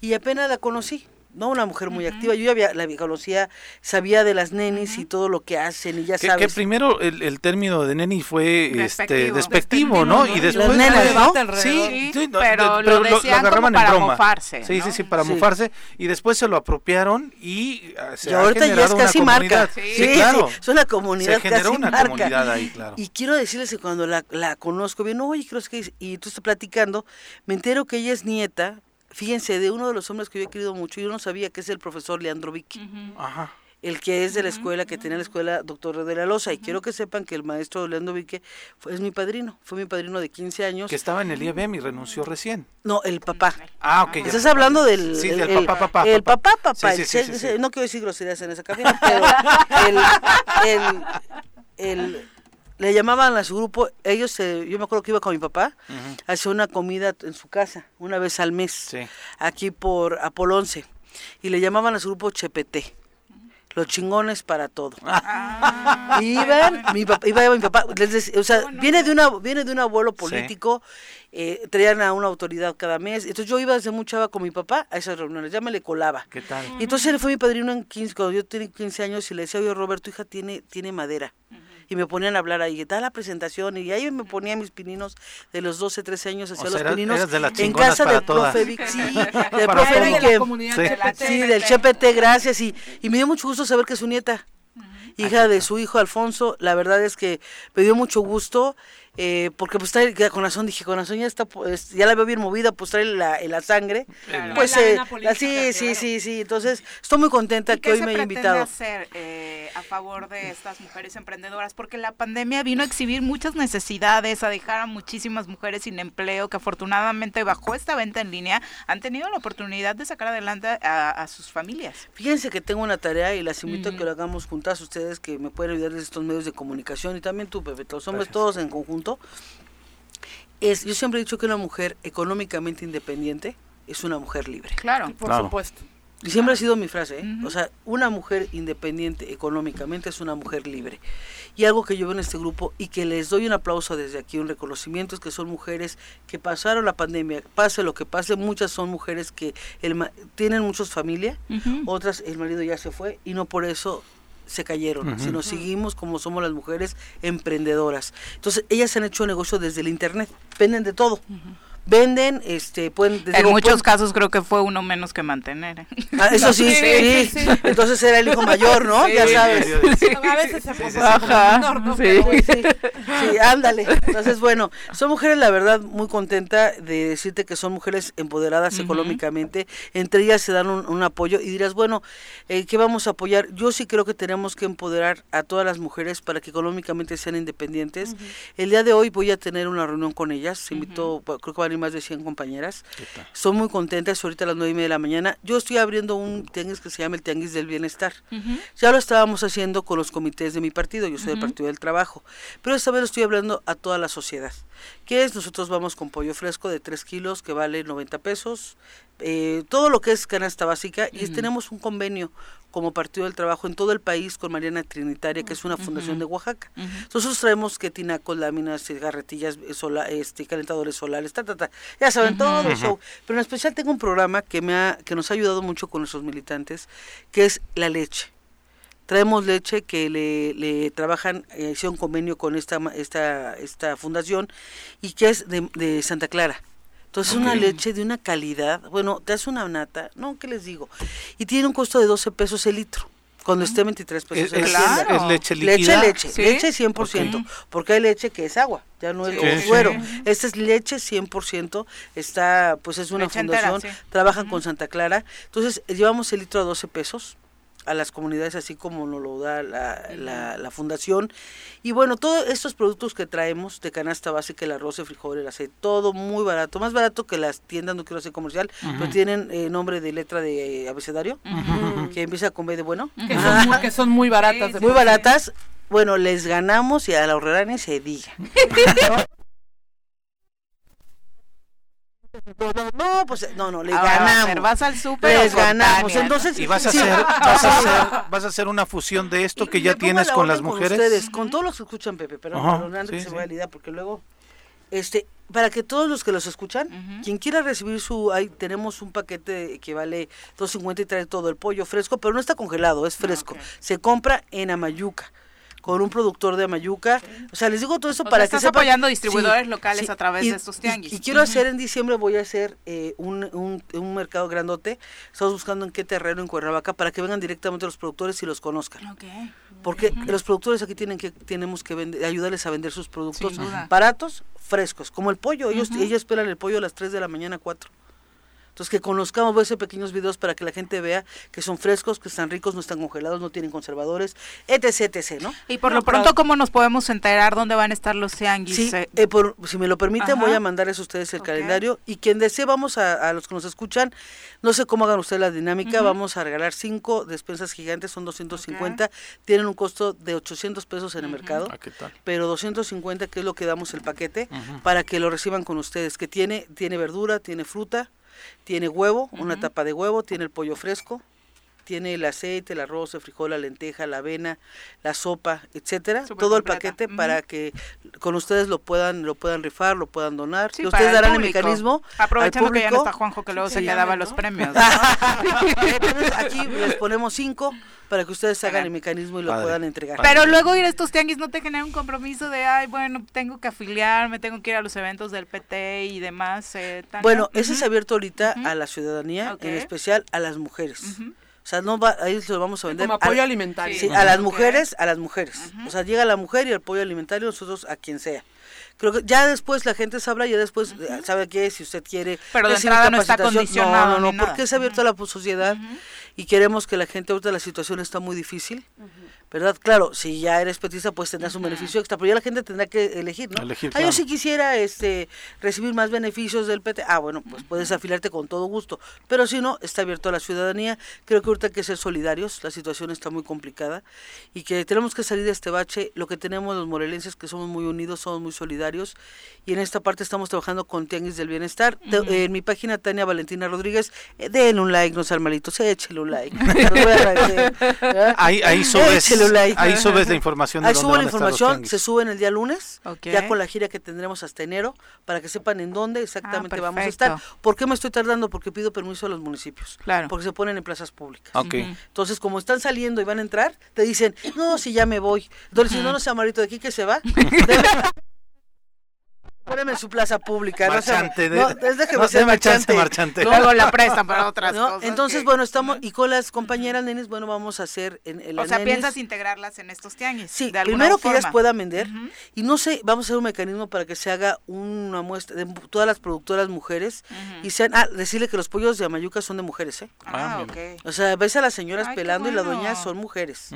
Y apenas la conocí, ¿no? Una mujer muy activa. Yo ya había, la conocía, sabía de las nenis y todo lo que hacen y ya que, sabes. Que primero el, el, término de neni fue despectivo, este, despectivo, ¿no? Y después... Sí, sí, pero, lo, decían como para mofarse. Sí, sí, sí, para mofarse. Y después se lo apropiaron y ah, se y ahorita ya es casi marca. Sí, claro. es una comunidad se generó casi una marca. comunidad ahí, claro. Y quiero decirles que cuando la, la conozco bien, oye, creo que... Y tú estás platicando, me entero que ella es nieta fíjense, de uno de los hombres que yo he querido mucho, yo no sabía que es el profesor Leandro Vicky. Ajá. el que es de la escuela, que tenía la escuela Doctor de la Loza. Y quiero que sepan que el maestro Leandro Vique fue, es mi padrino, fue mi padrino de 15 años. Que estaba en el IBM y renunció recién. No, el papá. Ah, ok. Estás hablando del, sí, el, del papá, papá. El papá, papá. Sí, sí, sí, no quiero decir groserías en esa cabina, pero el, el, le llamaban a su grupo, ellos, yo me acuerdo que iba con mi papá, a hacer una comida en su casa, una vez al mes, aquí por Apolonce, y le llamaban a su grupo Chepete los chingones para todo. Ah. iban, mi papá, iba, mi papá, o sea, viene de una, viene de un abuelo político, eh, traían a una autoridad cada mes, entonces yo iba desde muy chava con mi papá a esas reuniones, ya me le colaba. ¿Qué tal? Y entonces él fue mi padrino en 15, cuando yo tenía 15 años y le decía, oye Roberto, tu hija tiene, tiene madera y me ponían a hablar ahí, da la presentación, y ahí me ponía mis pininos de los 12, 13 años, hacía los pininos en casa del profe Vic, sí, del profe Vic, sí, del CHPT, gracias, y, y me dio mucho gusto saber que su nieta, hija de su hijo Alfonso, la verdad es que me dio mucho gusto eh, porque pues trae, con razón dije, con razón ya está, pues, ya la veo bien movida, pues trae la, la sangre. Pues eh, sí, sí, sí, sí, entonces estoy muy contenta que hoy me haya invitado. hacer eh, a favor de estas mujeres emprendedoras? Porque la pandemia vino a exhibir muchas necesidades, a dejar a muchísimas mujeres sin empleo, que afortunadamente bajo esta venta en línea han tenido la oportunidad de sacar adelante a, sus familias. Fíjense que tengo una tarea y las invito a que lo hagamos juntas ustedes que me pueden ayudar desde estos medios de comunicación y también tú, Pepe, los hombres todos en conjunto es, yo siempre he dicho que una mujer económicamente independiente es una mujer libre. Claro, por supuesto. Y siempre ha sido mi frase, ¿eh? o sea, una mujer independiente económicamente es una mujer libre. Y algo que yo veo en este grupo y que les doy un aplauso desde aquí, un reconocimiento, es que son mujeres que pasaron la pandemia, pase lo que pase, muchas son mujeres que el, tienen muchos familia, otras el marido ya se fue y no por eso se cayeron, sino seguimos como somos las mujeres emprendedoras. Entonces, ellas han hecho negocio desde el Internet, venden de todo venden, este, pueden... En muchos casos creo que fue uno menos que mantener. ¿eh? Ah, eso sí, sí, Entonces era el hijo mayor, ¿no? ya sabes. a veces se puso ¿no? Sí, ándale. Entonces, bueno, son mujeres, la verdad, muy contenta de decirte que son mujeres empoderadas económicamente. Entre ellas se dan un, apoyo y dirás, bueno, eh, ¿qué vamos a apoyar? Yo sí creo que tenemos que empoderar a todas las mujeres para que económicamente sean independientes. El día de hoy voy a tener una reunión con ellas. Se invitó, creo que van más de 100 compañeras. Son muy contentas ahorita a las 9 y media de la mañana. Yo estoy abriendo un tianguis que se llama el Tianguis del Bienestar. Ya lo estábamos haciendo con los comités de mi partido, yo soy del Partido del Trabajo, pero esta vez lo estoy hablando a toda la sociedad. ¿Qué es? Nosotros vamos con pollo fresco de 3 kilos que vale 90 pesos, eh, todo lo que es canasta básica y tenemos un convenio como Partido del Trabajo en todo el país con Mariana Trinitaria, que es una fundación de Oaxaca. Nosotros traemos que tinacos, láminas, cigarretillas, sola, este, calentadores solares, ta, ta, ta. Ya saben, todo el show. Pero en especial tengo un programa que, me ha, que nos ha ayudado mucho con nuestros militantes, que es la leche. Traemos leche que le, le trabajan, eh, hicieron convenio con esta, esta, esta fundación y que es de, de Santa Clara. Entonces es una leche de una calidad, bueno, te hace una nata, no, ¿qué les digo? Y tiene un costo de 12 pesos el litro cuando esté 23 pesos es, es leche líquida. Leche, leche, leche 100%, porque hay leche que es agua, ya no es suero. Esta es leche 100%, está, pues es una fundación, trabajan con Santa Clara. Entonces, llevamos el litro a 12 pesos a las comunidades así como nos lo da la, la, fundación. Y bueno, todos estos productos que traemos de canasta básica, el arroz, el frijol, el aceite, todo muy barato, más barato que las tiendas, no quiero hacer comercial, pero tienen eh, nombre de letra de abecedario, que empieza con B de bueno. Que son muy, baratas. muy baratas. Bueno, les ganamos y a la horrera se diga. No, pues no, no, le ganamos. vas al súper. Les ganamos. Entonces, y vas a, hacer, vas, a hacer, vas a hacer una fusión de esto que ya tienes con las mujeres. Con ustedes, con todos los que escuchan, Pepe, pero no que se vaya la idea, porque luego, este, para que todos los que los escuchan, quien quiera recibir su, ahí tenemos un paquete que vale 2.50 y trae todo el pollo fresco, pero no está congelado, es fresco. Se compra en Amayuca con un productor de Amayuca. O sea, les digo todo eso para que sepan. apoyando distribuidores locales a través de estos tianguis. Y, quiero hacer en diciembre, voy a hacer eh, un, un, un, mercado grandote. Estamos buscando en qué terreno en Cuernavaca para que vengan directamente los productores y los conozcan. Porque los productores aquí tienen que tenemos que ayudarles a vender sus productos baratos, frescos, como el pollo. Ellos, ellos esperan el pollo a las 3 de la mañana, 4 Entonces que conozcamos, voy a hacer pequeños videos para que la gente vea que son frescos, que están ricos, no están congelados, no tienen conservadores, etc, etc, ¿no? Y por lo pronto, ¿cómo nos podemos enterar dónde van a estar los tianguis? Sí, eh, eh, por, si me lo permiten, voy a mandarles a ustedes el calendario. Y quien desee, vamos a, los que nos escuchan, no sé cómo hagan ustedes la dinámica, vamos a regalar cinco despensas gigantes, son 250, tienen un costo de 800 pesos en el mercado, ah, ¿qué tal? pero 250 que es lo que damos el paquete para que lo reciban con ustedes, que tiene tiene verdura, tiene fruta, tiene huevo, una tapa de huevo, tiene el pollo fresco, tiene el aceite, el arroz, el frijol, la lenteja, la avena, la sopa, etcétera, todo el paquete para que con ustedes lo puedan lo puedan rifar, lo puedan donar. Sí, ustedes darán el, mecanismo Aprovechando que ya no está Juanjo que luego se quedaba los premios. aquí les ponemos cinco para que ustedes hagan el mecanismo y lo puedan entregar. Pero luego ir a estos tianguis no te genera un compromiso de, ay, bueno, tengo que afiliarme, tengo que ir a los eventos del PT y demás. Eh, bueno, ese es abierto ahorita a la ciudadanía, en especial a las mujeres. O sea, no va, ahí se lo vamos a vender. Como apoyo alimentario. Sí, a las mujeres, a las mujeres. O sea, llega la mujer y el apoyo alimentario, nosotros a quien sea. Creo que ya después la gente sabrá, ya después eh, sabe qué, si usted quiere. Pero de entrada no está condicionado. No, no, no, porque es abierto a la sociedad y queremos que la gente, ahorita la situación está muy difícil. ¿Verdad? Claro, si ya eres petista, pues tendrás un beneficio extra, pero ya la gente tendrá que elegir, ¿no? ah, yo sí quisiera este, recibir más beneficios del PT. Ah, bueno, pues puedes afiliarte con todo gusto, pero si no, está abierto a la ciudadanía. Creo que ahorita hay que ser solidarios, la situación está muy complicada y que tenemos que salir de este bache. Lo que tenemos los morelenses, que somos muy unidos, somos muy solidarios y en esta parte estamos trabajando con Tianguis del Bienestar. en mi página, Tania Valentina Rodríguez, eh, den un like, no sean malitos, échele un like. ahí, ahí Ahí subes la información. Ahí subo la información, se sube en el día lunes, ya con la gira que tendremos hasta enero, para que sepan en dónde exactamente ah, vamos a estar. ¿Por qué me estoy tardando? Porque pido permiso a los municipios. Claro. Porque se ponen en plazas públicas. Okay. Entonces, como están saliendo y van a entrar, te dicen, no, si ya me voy. Entonces, si no, no sea marito de aquí que se va. Póneme en su plaza pública. Marchante. No, que no sea marchante. marchante. Luego la prestan para otras cosas. Entonces, bueno, estamos, y con las compañeras nenes, bueno, vamos a hacer en el O sea, ¿piensas integrarlas en estos tianguis? Sí, primero que ellas puedan vender. Y no sé, vamos a hacer un mecanismo para que se haga una muestra de todas las productoras mujeres. Y sean, ah, decirle que los pollos de Amayuca son de mujeres, ¿eh? Ah, ok. O sea, ves a las señoras pelando y la doña son mujeres.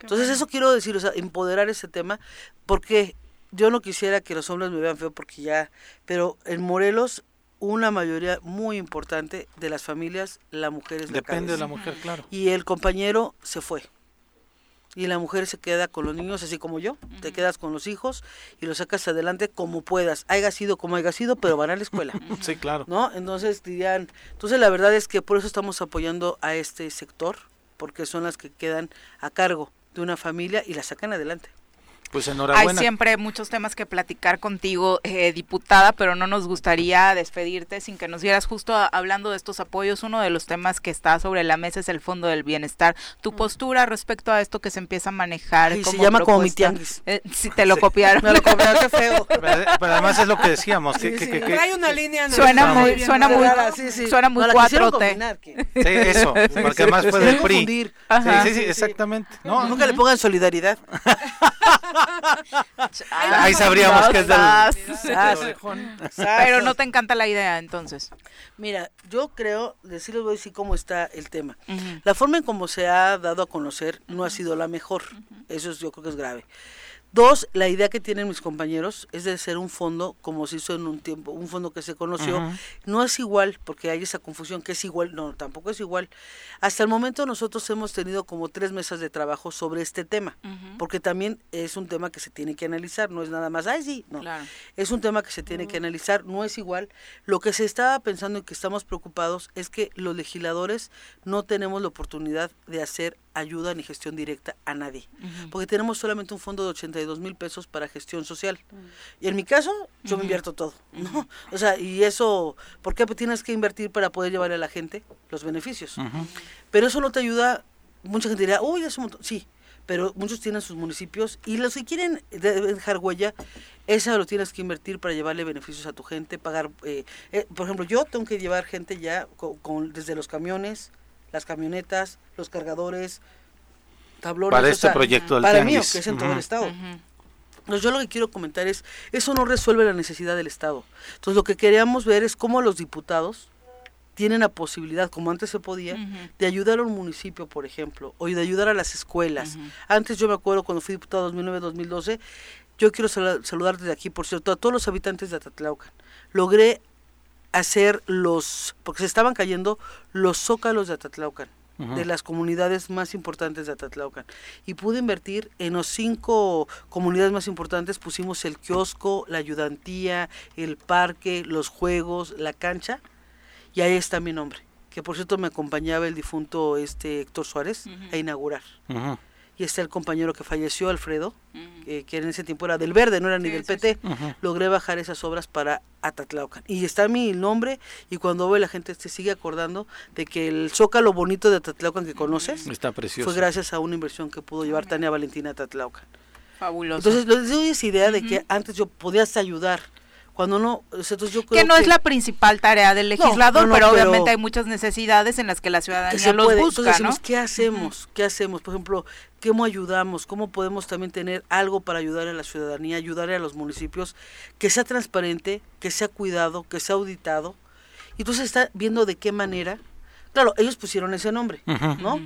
Entonces, eso quiero decir, o sea, empoderar ese tema, porque yo no quisiera que los hombres me vean feo porque ya, pero en Morelos una mayoría muy importante de las familias, la mujer es la Depende de la mujer, claro. Y el compañero se fue. Y la mujer se queda con los niños, así como yo. Te quedas con los hijos y los sacas adelante como puedas. Haya sido como haya sido, pero van a la escuela. sí, claro. ¿No? Entonces dirían. Entonces, la verdad es que por eso estamos apoyando a este sector, porque son las que quedan a cargo de una familia y la sacan adelante. Pues enhorabuena. Hay siempre muchos temas que platicar contigo, eh, diputada, pero no nos gustaría despedirte sin que nos dieras justo hablando de estos apoyos. Uno de los temas que está sobre la mesa es el Fondo del Bienestar. Tu mm. postura respecto a esto que se empieza a manejar. Y se llama como mi tianguis. Eh, si te lo copiaron. Me lo copiaron, qué feo. Pero, además es lo que decíamos. que, Hay una línea. suena muy, suena muy, suena muy 4T. Sí, eso. Porque además fue del PRI. Sí, sí, exactamente. No, nunca le pongan solidaridad. Ahí sabríamos que es del... Pero no te encanta la idea, entonces. Mira, yo creo, decirles voy a decir cómo está el tema. La forma en cómo se ha dado a conocer no ha sido la mejor. Eso yo creo que es grave. Dos, la idea que tienen mis compañeros es de ser un fondo, como se hizo en un tiempo, un fondo que se conoció. No es igual, porque hay esa confusión que es igual. No, tampoco es igual. Hasta el momento nosotros hemos tenido como tres mesas de trabajo sobre este tema, porque también es un tema que se tiene que analizar, no es nada más, ay, sí, no. Es un tema que se tiene que analizar, no es igual. Lo que se estaba pensando y que estamos preocupados es que los legisladores no tenemos la oportunidad de hacer ayuda ni gestión directa a nadie, porque tenemos solamente un fondo de 82 mil pesos para gestión social. Y en mi caso, yo me invierto todo, ¿no? O sea, y eso, ¿por qué tienes que invertir para poder llevarle a la gente los beneficios? Pero eso no te ayuda, mucha gente dirá, uy, es un montón, sí, pero muchos tienen sus municipios y los que quieren dejar huella, eso lo tienes que invertir para llevarle beneficios a tu gente, pagar, eh, eh, por ejemplo, yo tengo que llevar gente ya con desde los camiones, las camionetas, los cargadores, tablones. Para este proyecto del Para mí, que es en todo el Estado. yo lo que quiero comentar es, eso no resuelve la necesidad del Estado. Entonces lo que queríamos ver es cómo los diputados tienen la posibilidad, como antes se podía, de ayudar a un municipio, por ejemplo, o de ayudar a las escuelas. Antes yo me acuerdo cuando fui diputado 2009-2012, yo quiero saludar desde aquí, por cierto, a todos los habitantes de Atatlaucan. Logré hacer los, porque se estaban cayendo los zócalos de Atatlaucan, de las comunidades más importantes de Atatlaucan. Y pude invertir en los cinco comunidades más importantes, pusimos el kiosco, la ayudantía, el parque, los juegos, la cancha y ahí está mi nombre, que por cierto me acompañaba el difunto este Héctor Suárez a inaugurar. Y está el compañero que falleció, Alfredo, que en ese tiempo era del Verde, no era ni del PT. Logré bajar esas obras para Atatlaucan. Y está mi nombre y cuando ve la gente se sigue acordando de que el zócalo bonito de Atatlaucan que conoces está precioso. fue gracias a una inversión que pudo llevar Tania Valentina a Atatlaucan. Fabuloso. Entonces, les doy esa idea de que antes yo podías ayudar cuando no, yo que no es la principal tarea del legislador, pero, obviamente hay muchas necesidades en las que la ciudadanía los busca, ¿qué hacemos? ¿Qué hacemos? Por ejemplo, ¿cómo ayudamos? ¿Cómo podemos también tener algo para ayudar a la ciudadanía, ayudar a los municipios, que sea transparente, que sea cuidado, que sea auditado? Y entonces está viendo de qué manera, claro, ellos pusieron ese nombre, ¿no?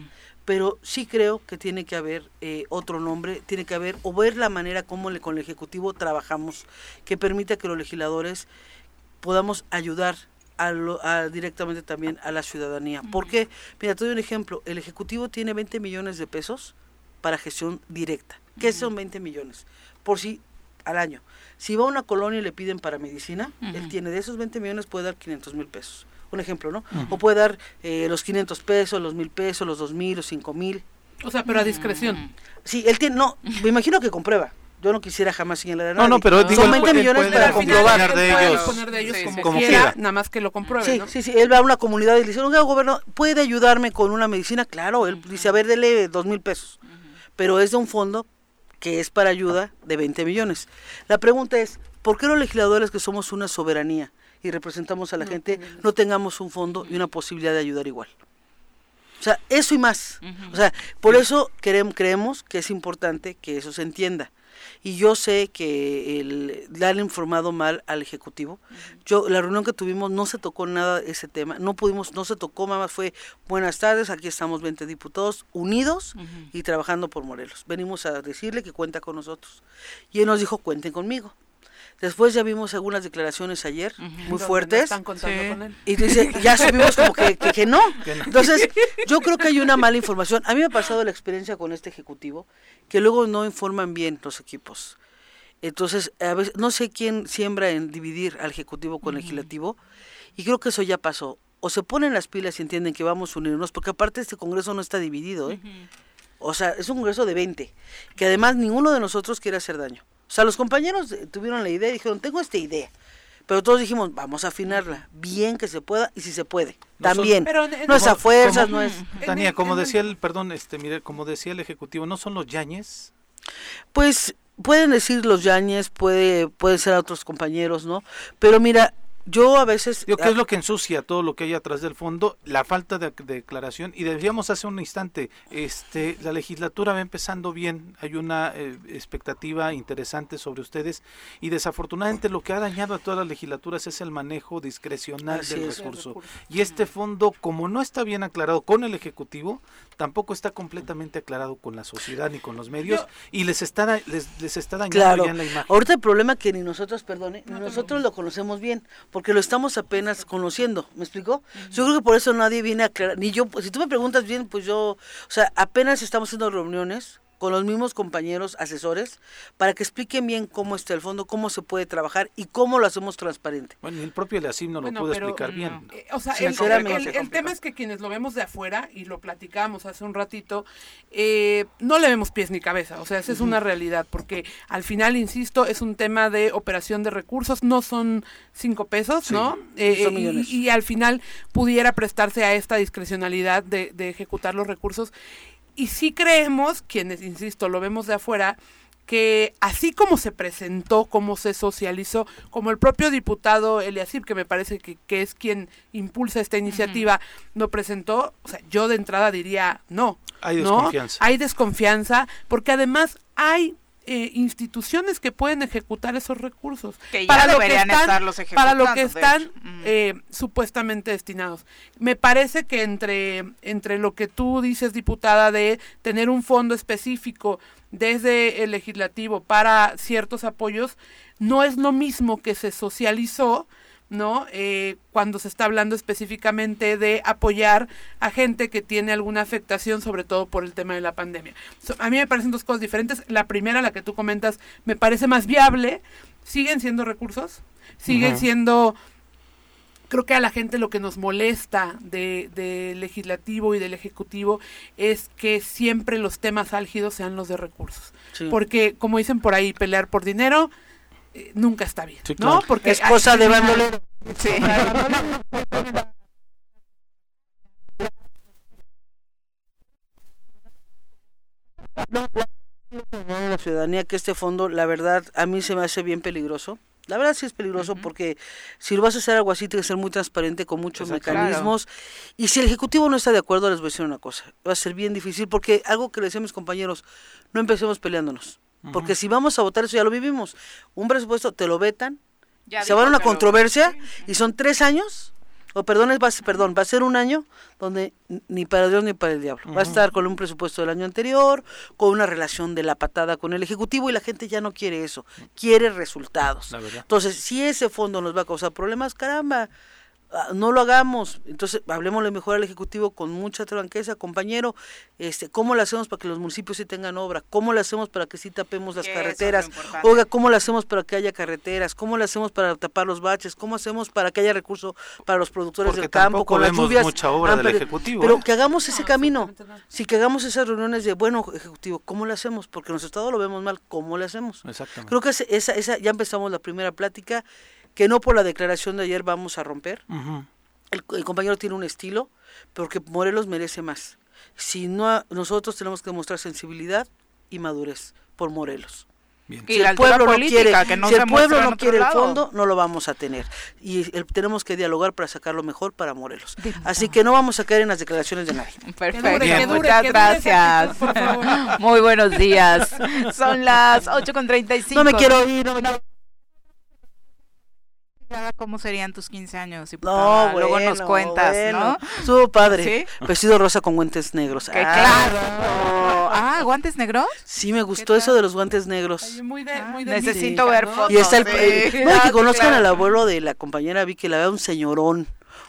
Pero sí creo que tiene que haber eh, otro nombre, tiene que haber, o ver la manera como le, con el Ejecutivo trabajamos, que permita que los legisladores podamos ayudar a directamente también a la ciudadanía. Porque, mira, te doy un ejemplo, el Ejecutivo tiene 20 millones de pesos para gestión directa. ¿Qué son 20 millones? Por si al año. Si va a una colonia y le piden para medicina, él tiene de esos 20 millones puede dar 500 mil pesos un ejemplo, ¿no? O puede dar eh, los 500 pesos, los 1000 pesos, los 2000, los 5000. O sea, pero a discreción. Sí, él tiene, no, me imagino que comprueba. Yo no quisiera jamás señalar a nadie. No, no, pero digo, son 20 millones para comprobar. de ellos, poner de ellos como, quiera, nada más que lo compruebe, sí, Sí, sí, él va a una comunidad y le dice, oiga, gobierno, ¿puede ayudarme con una medicina? Claro, él dice, a ver, dele dos mil pesos. Pero es de un fondo que es para ayuda de 20 millones. La pregunta es, ¿por qué los legisladores que somos una soberanía y representamos a la gente, no tengamos un fondo y una posibilidad de ayudar igual. O sea, eso y más. O sea, por eso queremos, creemos que es importante que eso se entienda. Y yo sé que el, le han informado mal al Ejecutivo. Yo, la reunión que tuvimos no se tocó nada ese tema. No pudimos, no se tocó, más fue buenas tardes, aquí estamos 20 diputados unidos y trabajando por Morelos. Venimos a decirle que cuenta con nosotros. Y él nos dijo, cuenten conmigo. Después ya vimos algunas declaraciones ayer muy fuertes. Y dice, ya subimos como que, que, no. Entonces, yo creo que hay una mala información. A mí me ha pasado la experiencia con este ejecutivo, que luego no informan bien los equipos. Entonces, a veces, no sé quién siembra en dividir al ejecutivo con el legislativo, y creo que eso ya pasó. O se ponen las pilas y entienden que vamos a unirnos, porque aparte este Congreso no está dividido, ¿eh? O sea, es un Congreso de 20, que además ninguno de nosotros quiere hacer daño. O sea, los compañeros tuvieron la idea y dijeron, tengo esta idea. Pero todos dijimos, vamos a afinarla, bien que se pueda y si se puede. También. no es a fuerzas, no es. Tania, como decía el, perdón, este, mire, como decía el ejecutivo, ¿no son los yañes? Pues pueden decir los yañes, puede, puede ser a otros compañeros, ¿no? Pero mira, yo a veces... ¿Qué es lo que ensucia todo lo que hay atrás del fondo? La falta de, declaración. Y decíamos hace un instante, este, la legislatura va empezando bien, hay una eh, expectativa interesante sobre ustedes y desafortunadamente lo que ha dañado a todas las legislaturas es el manejo discrecional del recurso. Y este fondo, como no está bien aclarado con el Ejecutivo, tampoco está completamente aclarado con la sociedad ni con los medios y les está, les, está dañando ya la imagen. Ahorita el problema que ni nosotros, perdone, ni nosotros lo conocemos bien porque lo estamos apenas conociendo, ¿me explicó? Yo creo que por eso nadie viene a aclarar, ni yo, si tú me preguntas bien, pues yo, o sea, apenas estamos haciendo reuniones con los mismos compañeros asesores para que expliquen bien cómo está el fondo, cómo se puede trabajar y cómo lo hacemos transparente. Bueno, el propio Leacim no lo pudo explicar bien. Eh, o sea, el, tema es que quienes lo vemos de afuera, y lo platicamos hace un ratito, eh, no le vemos pies ni cabeza. O sea, esa es una realidad, porque al final, insisto, es un tema de operación de recursos, no son cinco pesos, ¿no? Eh, y, al final pudiera prestarse a esta discrecionalidad de, de ejecutar los recursos y sí creemos, quienes, insisto, lo vemos de afuera, que así como se presentó, como se socializó, como el propio diputado Eliasib, que me parece que, que es quien impulsa esta iniciativa, lo presentó, o sea, yo de entrada diría no. Hay desconfianza. Hay desconfianza, porque además hay eh, instituciones que pueden ejecutar esos recursos. Que para lo que están, estar los para lo que están eh, supuestamente destinados. Me parece que entre entre lo que tú dices diputada de tener un fondo específico desde el legislativo para ciertos apoyos no es lo mismo que se socializó ¿no? Eh, cuando se está hablando específicamente de apoyar a gente que tiene alguna afectación, sobre todo por el tema de la pandemia. a mí me parecen dos cosas diferentes. La primera, la que tú comentas, me parece más viable. Siguen siendo recursos, siguen siendo creo que a la gente lo que nos molesta del de legislativo y del ejecutivo es que siempre los temas álgidos sean los de recursos. Porque, como dicen por ahí, pelear por dinero eh, nunca está bien, ¿no? Porque es cosa de bandolero. Sí. la ciudadanía que este fondo, la verdad, a mí se me hace bien peligroso. La verdad sí es peligroso porque si lo vas a hacer algo así, tiene que ser muy transparente con muchos mecanismos. Y si el Ejecutivo no está de acuerdo, les voy a decir una cosa. Va a ser bien difícil porque algo que le decía a mis compañeros, no empecemos peleándonos. Porque si vamos a votar, eso ya lo vivimos. Un presupuesto te lo vetan, se va a una controversia y son tres años, o perdón, va, perdón, va a ser un año donde ni para Dios ni para el diablo. Va a estar con un presupuesto del año anterior, con una relación de la patada con el Ejecutivo y la gente ya no quiere eso, quiere resultados. Entonces, si ese fondo nos va a causar problemas, caramba, no lo hagamos. Entonces, hablemosle mejor al Ejecutivo con mucha franqueza, compañero, este, ¿cómo lo hacemos para que los municipios sí tengan obra? ¿Cómo lo hacemos para que sí tapemos las carreteras? Oiga, ¿cómo lo hacemos para que haya carreteras? ¿Cómo lo hacemos para tapar los baches? ¿Cómo hacemos para que haya recursos para los productores del campo con las lluvias? mucha obra del Ejecutivo. Pero ¿eh? que hagamos ese camino. Si que hagamos esas reuniones de, bueno, Ejecutivo, ¿cómo lo hacemos? Porque en nuestro Estado lo vemos mal, ¿cómo lo hacemos? Exactamente. Creo que esa, esa, ya empezamos la primera plática que no por la declaración de ayer vamos a romper. el, compañero tiene un estilo, porque Morelos merece más. Si no, nosotros tenemos que demostrar sensibilidad y madurez por Morelos. Si el pueblo no quiere, que no si el pueblo no quiere el fondo, no lo vamos a tener. Y tenemos que dialogar para sacar lo mejor para Morelos. Así que no vamos a caer en las declaraciones de nadie. Perfecto, muchas gracias. Muy buenos días. Son las 8.35. No me quiero ir, no me quiero cómo serían tus 15 años. No, bueno, Luego nos cuentas, ¿no? Su padre. Vestido rosa con guantes negros. Ah. claro. Ah, ¿guantes negros? Sí, me gustó eso de los guantes negros. muy de, muy de Necesito ver fotos. Y está el, que conozcan al abuelo de la compañera Vicky, la vea un señorón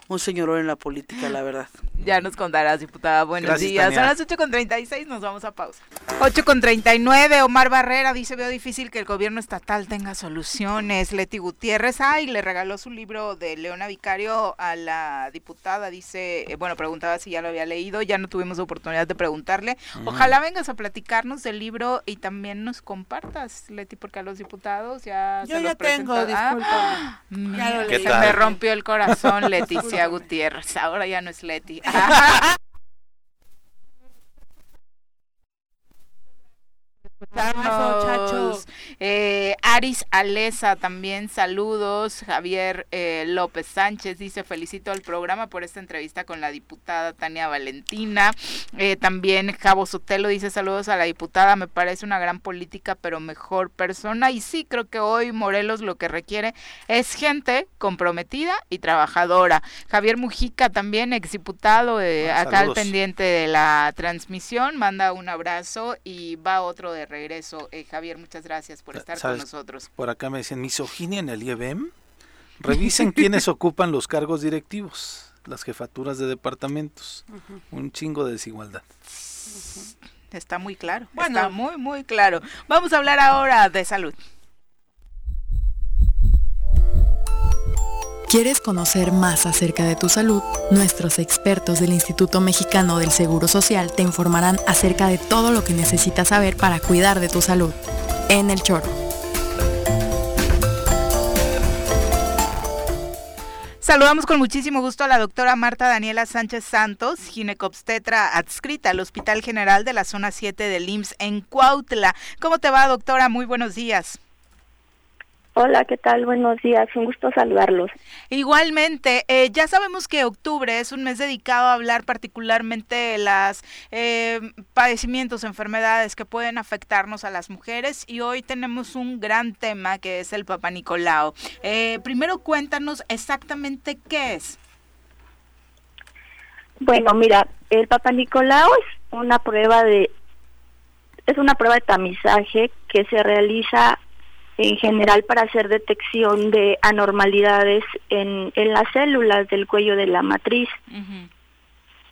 un señorón en la política, la verdad. Ya nos contarás, diputada. Buenos días. Son las 8.36, nos vamos a pausa. 8.39, Omar Barrera dice, veo difícil que el gobierno estatal tenga soluciones. Leti Gutiérrez, ay, le regaló su libro de Leona Vicario a la diputada, dice, eh, bueno, preguntaba si ya lo había leído, ya no tuvimos oportunidad de preguntarle. Ojalá vengas a platicarnos del libro y también nos compartas, Leti, porque a los diputados ya Yo ya tengo, disculpa. se me rompió el corazón, Leticia Gutiérrez, ahora ya no es Leti. Eh, Aris Alesa también saludos. Javier eh, López Sánchez dice felicito al programa por esta entrevista con la diputada Tania Valentina. Eh, también Javo Sotelo dice saludos a la diputada. Me parece una gran política pero mejor persona. Y sí, creo que hoy Morelos lo que requiere es gente comprometida y trabajadora. Javier Mujica también, exdiputado, eh, acá al pendiente de la transmisión, manda un abrazo y va otro de regreso. Eh, Javier, muchas gracias por estar con nosotros. Por acá me dicen misoginia en el IEBM. Revisen quiénes ocupan los cargos directivos, las jefaturas de departamentos. Un chingo de desigualdad. Está muy claro. Bueno, está muy, muy claro. Vamos a hablar ahora de salud. ¿Quieres conocer más acerca de tu salud? Nuestros expertos del Instituto Mexicano del Seguro Social te informarán acerca de todo lo que necesitas saber para cuidar de tu salud. En el choro. Saludamos con muchísimo gusto a la doctora Marta Daniela Sánchez Santos, ginecobstetra adscrita al Hospital General de la Zona 7 del IMSS en Cuautla. ¿Cómo te va, doctora? Muy buenos días. Hola, ¿qué tal? Buenos días, un gusto saludarlos. Igualmente, eh, ya sabemos que octubre es un mes dedicado a hablar particularmente de los eh, padecimientos, enfermedades que pueden afectarnos a las mujeres y hoy tenemos un gran tema que es el Papa Nicolau. Eh, primero cuéntanos exactamente qué es. Bueno, mira, el Papa Nicolau es una prueba de es una prueba de tamizaje que se realiza en general para hacer detección de anormalidades en, en las células del cuello de la matriz.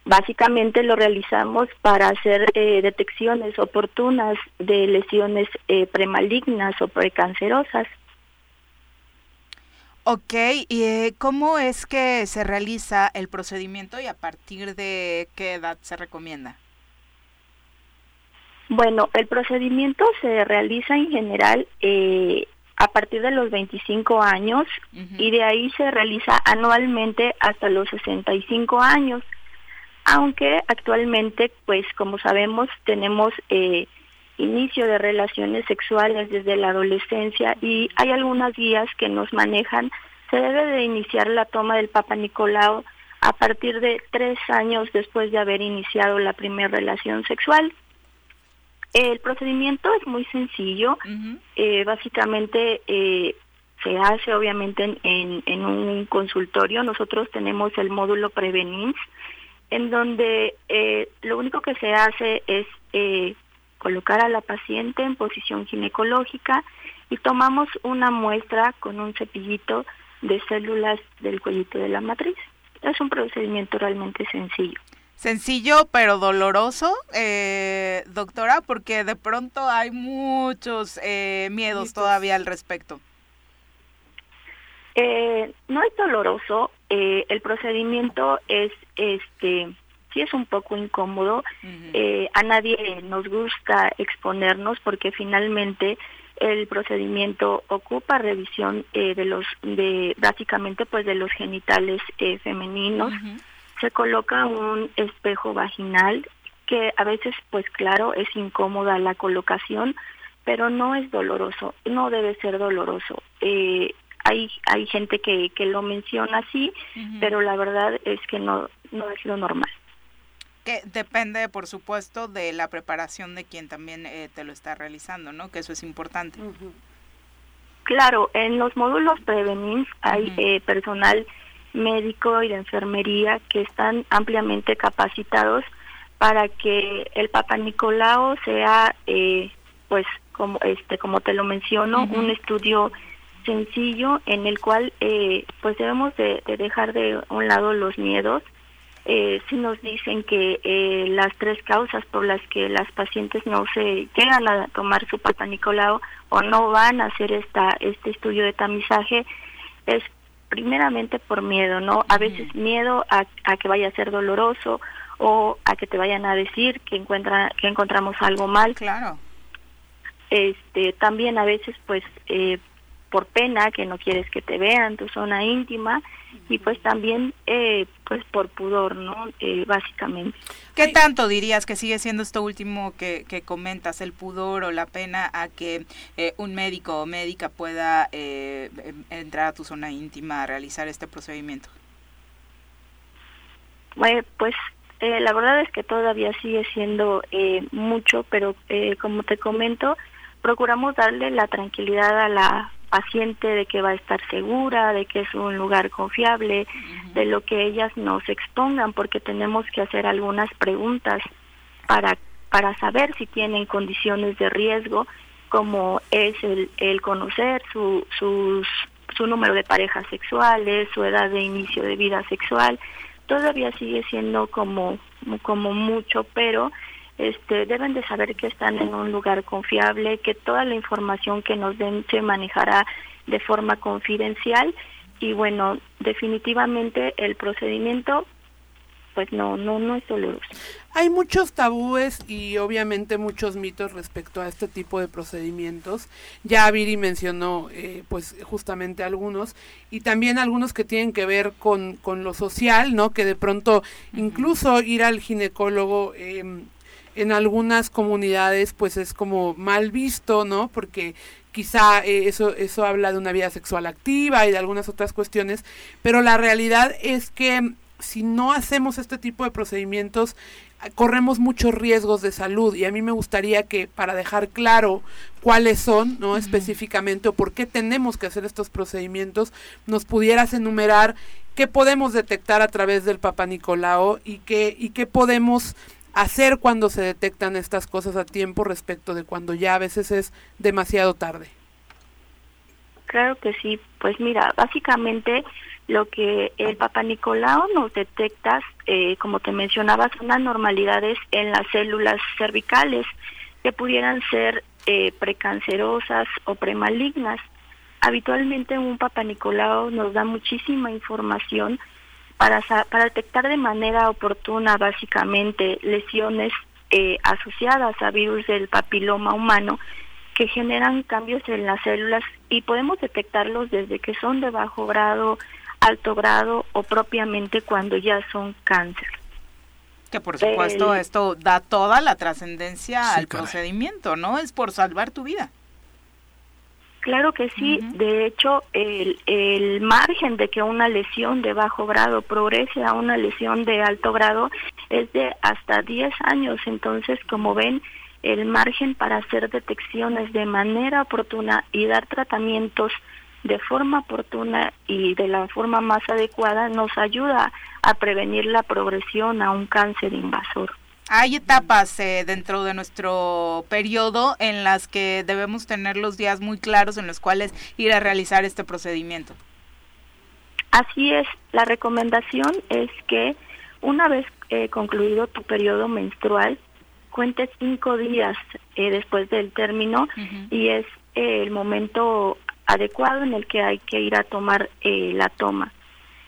Básicamente lo realizamos para hacer eh, detecciones oportunas de lesiones eh, premalignas o precancerosas. Ok, ¿y eh, cómo es que se realiza el procedimiento y a partir de qué edad se recomienda? Bueno, el procedimiento se realiza en general eh, a partir de los 25 años y de ahí se realiza anualmente hasta los 65 años, aunque actualmente, pues como sabemos, tenemos eh, inicio de relaciones sexuales desde la adolescencia y hay algunas guías que nos manejan, se debe de iniciar la toma del Papa Nicolau a partir de tres años después de haber iniciado la primera relación sexual. El procedimiento es muy sencillo. eh, básicamente eh, se hace obviamente en, en, un consultorio. Nosotros tenemos el módulo Prevenins, en donde eh, lo único que se hace es eh, colocar a la paciente en posición ginecológica y tomamos una muestra con un cepillito de células del cuellito de la matriz. Es un procedimiento realmente sencillo. Sencillo pero doloroso, eh, doctora, porque de pronto hay muchos eh, miedos todavía al respecto. Eh, no es doloroso, eh, el procedimiento es, este, sí es un poco incómodo. eh, a nadie nos gusta exponernos porque finalmente el procedimiento ocupa revisión eh, de los, de básicamente pues de los genitales eh, femeninos se coloca un espejo vaginal que a veces pues claro es incómoda la colocación pero no es doloroso no debe ser doloroso. Eh, hay hay gente que, que lo menciona así pero la verdad es que no no es lo normal. Que depende por supuesto de la preparación de quien también eh, te lo está realizando no que eso es importante. Claro en los módulos prevenins hay eh, personal médico y de enfermería que están ampliamente capacitados para que el Papa Nicolau sea eh, pues como este como te lo menciono un estudio sencillo en el cual eh, pues debemos de, de, dejar de un lado los miedos. Eh, si nos dicen que eh, las tres causas por las que las pacientes no se llegan a tomar su Papa Nicolau o no van a hacer esta este estudio de tamizaje es primeramente por miedo, ¿no? A veces miedo a, a, que vaya a ser doloroso o a que te vayan a decir que encuentra que encontramos algo mal. Claro. Este, también a veces pues eh, por pena que no quieres que te vean tu zona íntima y pues también eh, pues por pudor, ¿no? Eh, básicamente. ¿Qué tanto dirías que sigue siendo esto último que, que comentas, el pudor o la pena a que eh, un médico o médica pueda eh, entrar a tu zona íntima a realizar este procedimiento? Bueno, pues eh, la verdad es que todavía sigue siendo eh, mucho, pero eh, como te comento, procuramos darle la tranquilidad a la paciente de que va a estar segura, de que es un lugar confiable, uh -huh. de lo que ellas nos expongan, porque tenemos que hacer algunas preguntas para, para saber si tienen condiciones de riesgo, como es el, el conocer su, sus, su número de parejas sexuales, su edad de inicio de vida sexual. Todavía sigue siendo como, como mucho, pero este, deben de saber que están en un lugar confiable, que toda la información que nos den se manejará de forma confidencial y bueno, definitivamente el procedimiento pues no no no es doloroso. Hay muchos tabúes y obviamente muchos mitos respecto a este tipo de procedimientos. Ya Viri mencionó eh, pues justamente algunos y también algunos que tienen que ver con, con lo social, ¿no? Que de pronto incluso ir al ginecólogo eh, en algunas comunidades pues es como mal visto, ¿no? Porque quizá eh, eso, eso habla de una vida sexual activa y de algunas otras cuestiones, pero la realidad es que si no hacemos este tipo de procedimientos, corremos muchos riesgos de salud y a mí me gustaría que para dejar claro cuáles son, ¿no? específicamente o por qué tenemos que hacer estos procedimientos, nos pudieras enumerar qué podemos detectar a través del Papa Nicolao y qué y qué podemos hacer cuando se detectan estas cosas a tiempo respecto de cuando ya a veces es demasiado tarde. Claro que sí, pues mira, básicamente lo que el Papa Nicolau nos detecta, eh, como te mencionaba, son anormalidades en las células cervicales que pudieran ser eh, precancerosas o premalignas. Habitualmente un Papa Nicolau nos da muchísima información para, para detectar de manera oportuna básicamente lesiones eh, asociadas a virus del papiloma humano que generan cambios en las células y podemos detectarlos desde que son de bajo grado, alto grado o propiamente cuando ya son cáncer. Que por supuesto esto da toda la trascendencia al procedimiento, ¿no? Es por salvar tu vida. Claro que sí, de hecho el, el margen de que una lesión de bajo grado progrese a una lesión de alto grado es de hasta 10 años, entonces como ven el margen para hacer detecciones de manera oportuna y dar tratamientos de forma oportuna y de la forma más adecuada nos ayuda a prevenir la progresión a un cáncer invasor. Hay etapas eh, dentro de nuestro periodo en las que debemos tener los días muy claros en los cuales ir a realizar este procedimiento. Así es, la recomendación es que una vez eh, concluido tu periodo menstrual, cuentes cinco días eh, después del término y es el momento adecuado en el que hay que ir a tomar la toma.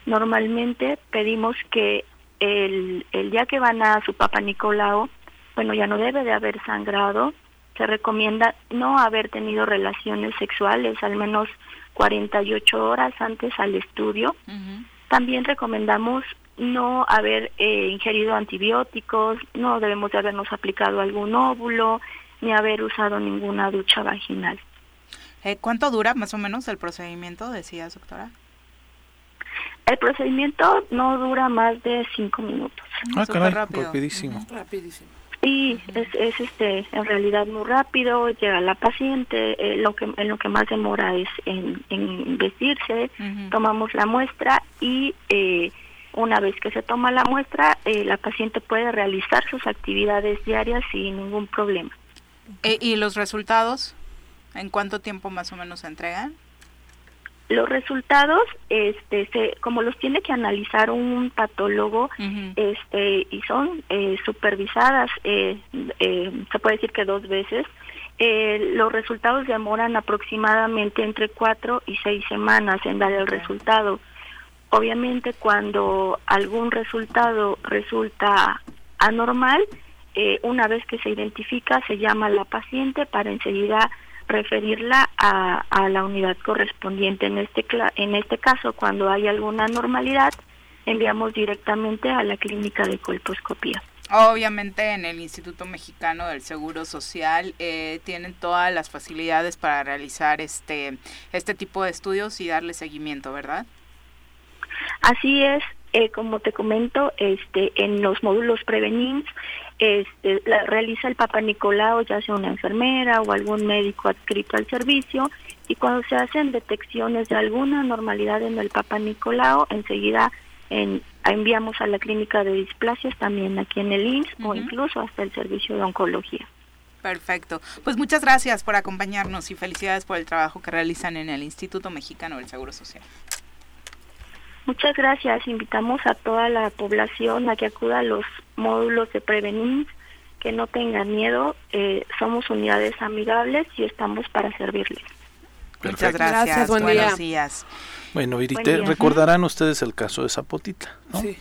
Normalmente pedimos que el, el día que van a su papá Nicolau, bueno, ya no debe de haber sangrado, se recomienda no haber tenido relaciones sexuales al menos 48 horas antes al estudio. También recomendamos no haber eh, ingerido antibióticos, no debemos de habernos aplicado algún óvulo, ni haber usado ninguna ducha vaginal. Eh, ¿Cuánto dura más o menos el procedimiento, decías, doctora? El procedimiento no dura más de cinco minutos. Ah, caray, rapidísimo. Rapidísimo. Y es, es, este en realidad muy rápido, llega la paciente, eh, lo que en lo que más demora es en, en vestirse, tomamos la muestra y eh, una vez que se toma la muestra, eh, la paciente puede realizar sus actividades diarias sin ningún problema. ¿Y los resultados? ¿En cuánto tiempo más o menos se entregan? Los resultados, este, se, como los tiene que analizar un patólogo, este, y son eh, supervisadas, eh, eh, se puede decir que dos veces, los resultados demoran aproximadamente entre cuatro y seis semanas en dar el resultado. Obviamente, cuando algún resultado resulta anormal, una vez que se identifica, se llama a la paciente para enseguida referirla a, a la unidad correspondiente. En este, en este caso, cuando hay alguna anormalidad, enviamos directamente a la clínica de colposcopía. Obviamente en el Instituto Mexicano del Seguro Social eh, tienen todas las facilidades para realizar este, este tipo de estudios y darle seguimiento, ¿verdad? Así es, eh, como te comento, este, en los módulos Prevenins este, la, realiza el Papa Nicolau, ya sea una enfermera o algún médico adscrito al servicio, y cuando se hacen detecciones de alguna anormalidad en el Papa Nicolau, enseguida en, enviamos a la clínica de displasias también aquí en el INS o incluso hasta el servicio de oncología. Perfecto. Pues muchas gracias por acompañarnos y felicidades por el trabajo que realizan en el Instituto Mexicano del Seguro Social. Muchas gracias. Invitamos a toda la población a que acuda a los módulos de prevenir, que no tengan miedo. Eh, somos unidades amigables y estamos para servirles. Muchas gracias. Buenos días. Bueno, Irite, recordarán ustedes el caso de Zapotitla, ¿no? Sí.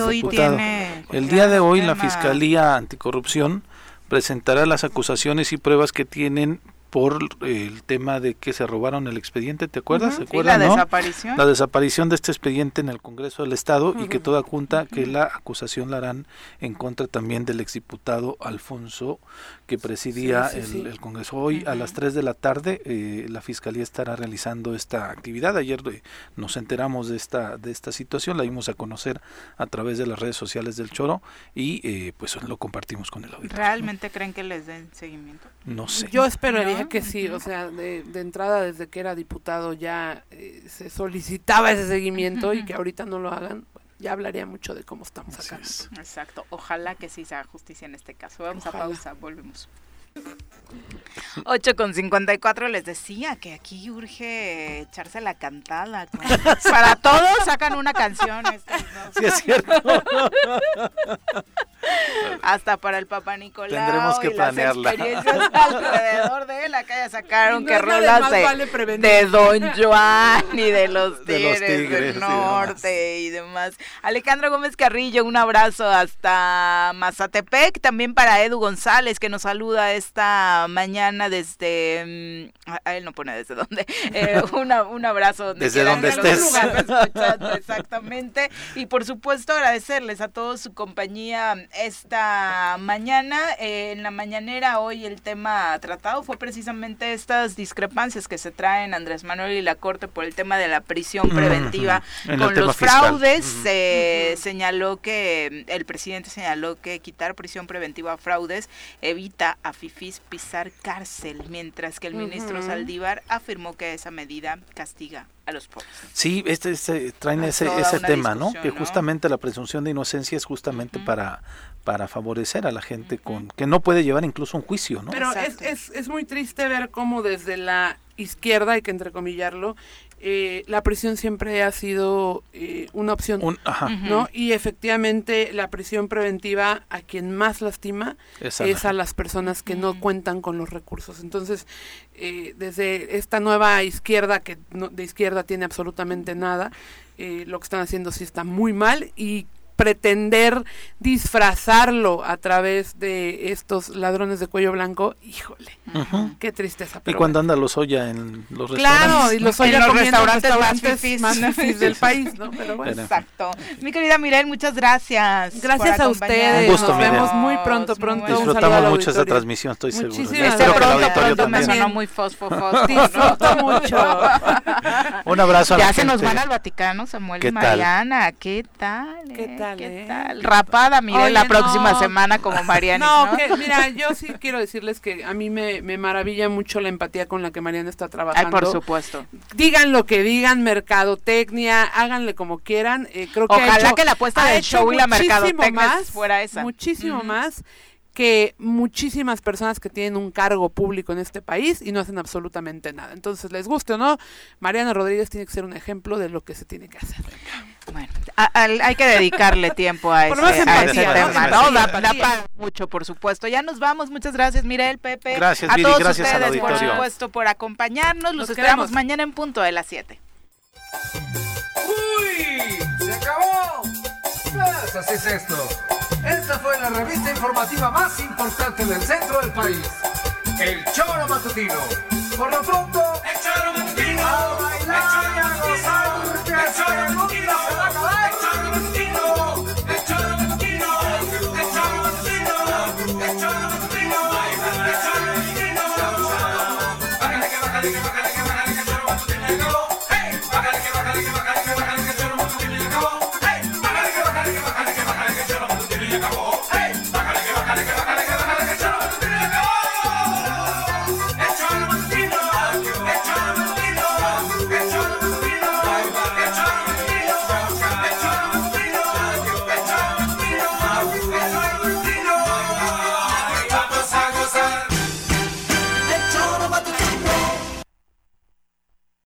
hoy tiene el día de hoy la Fiscalía Anticorrupción presentará las acusaciones y pruebas que tienen por el tema de que se robaron el expediente, ¿te acuerdas? ¿Se acuerdan, la desaparición. La desaparición de este expediente en el Congreso del Estado y que toda junta que la acusación la harán en contra también del exdiputado Alfonso que presidía el, Congreso. Hoy a las 3 de la tarde eh, la Fiscalía estará realizando esta actividad. Ayer eh, nos enteramos de esta, de esta situación, la dimos a conocer a través de las redes sociales del Choro y eh, pues lo compartimos con el auditorio. ¿Realmente creen que les den seguimiento? No sé. Yo esperaría que sí, o sea, de, entrada desde que era diputado ya se solicitaba ese seguimiento y que ahorita no lo hagan, ya hablaría mucho de cómo estamos acá. Exacto, ojalá que sí se haga justicia en este caso. Vamos a pausa, volvemos. 8 con 54 les decía que aquí urge echarse la cantada. Para todos sacan una canción. Sí, es cierto. Hasta para el Papá Nicolau. Tendremos que planearla. alrededor de la calle sacaron que rolas de, Don Juan y de los Tigres, del Norte y demás. Alejandro Gómez Carrillo, un abrazo hasta Mazatepec. También para Edu González que nos saluda esta mañana desde... Mm, a él no pone desde dónde. Eh, un abrazo. desde donde estés. exactamente. Y por supuesto agradecerles a todos su compañía esta mañana. Eh, en la mañanera hoy el tema tratado fue precisamente estas discrepancias que se traen Andrés Manuel y la Corte por el tema de la prisión preventiva con los fraudes. Se señaló que el presidente señaló que quitar prisión preventiva a fraudes evita a Pisar cárcel, mientras que el ministro Saldívar afirmó que esa medida castiga a los pobres. Sí, este, este traen ese, ese tema, ¿no? Que justamente la presunción de inocencia es justamente para para favorecer a la gente con que no puede llevar incluso un juicio, ¿no? Pero es, es, es, muy triste ver cómo desde la izquierda, hay que entrecomillarlo, eh, la prisión siempre ha sido eh, una opción, ¿no? Y efectivamente la prisión preventiva a quien más lastima es a, las personas que no cuentan con los recursos. Entonces, eh, desde esta nueva izquierda que no, de izquierda tiene absolutamente nada, lo que están haciendo sí está muy mal y pretender disfrazarlo a través de estos ladrones de cuello blanco, híjole, qué tristeza. y cuando anda los Oya en los restaurantes. Claro, y los Oya en los restaurantes, más, fifís del país, ¿no? Pero bueno. Exacto. Mi querida Mireille, muchas gracias. Gracias a ustedes. Un gusto, Nos vemos muy pronto, pronto. Disfrutamos mucho esta transmisión, estoy seguro. Muchísimas gracias. Pronto, pronto me sonó muy fosfo, fosfo. Disfruto mucho. Un abrazo a Ya se nos van al Vaticano, Samuel y Mariana. ¿Qué tal? ¿Qué tal? ¿Qué tal? Rapada, mire la próxima semana como Mariana. No, Que, mira, yo sí quiero decirles que a mí me, me, maravilla mucho la empatía con la que Mariana está trabajando. Ay, por supuesto. Digan lo que digan, mercadotecnia, háganle como quieran. Eh, creo que Ojalá que la apuesta del show y la mercadotecnia fuera esa. Muchísimo más que muchísimas personas que tienen un cargo público en este país y no hacen absolutamente nada. Entonces, les guste o no, Mariana Rodríguez tiene que ser un ejemplo de lo que se tiene que hacer. Bueno, hay que dedicarle tiempo a, ese, tema. ¿no? Da, para mucho, por supuesto. Ya nos vamos. Muchas gracias, Mirel, Pepe. Gracias, a todos gracias ustedes, por supuesto, por acompañarnos. Los, esperamos mañana en punto de las 7. ¡Uy! ¡Se acabó! Pues así es esto. Esta fue la revista informativa más importante del centro del país. El Choro Matutino. Por lo pronto, el Choro Matutino. A bailar y a gozar. El Choro Matutino. かけてばか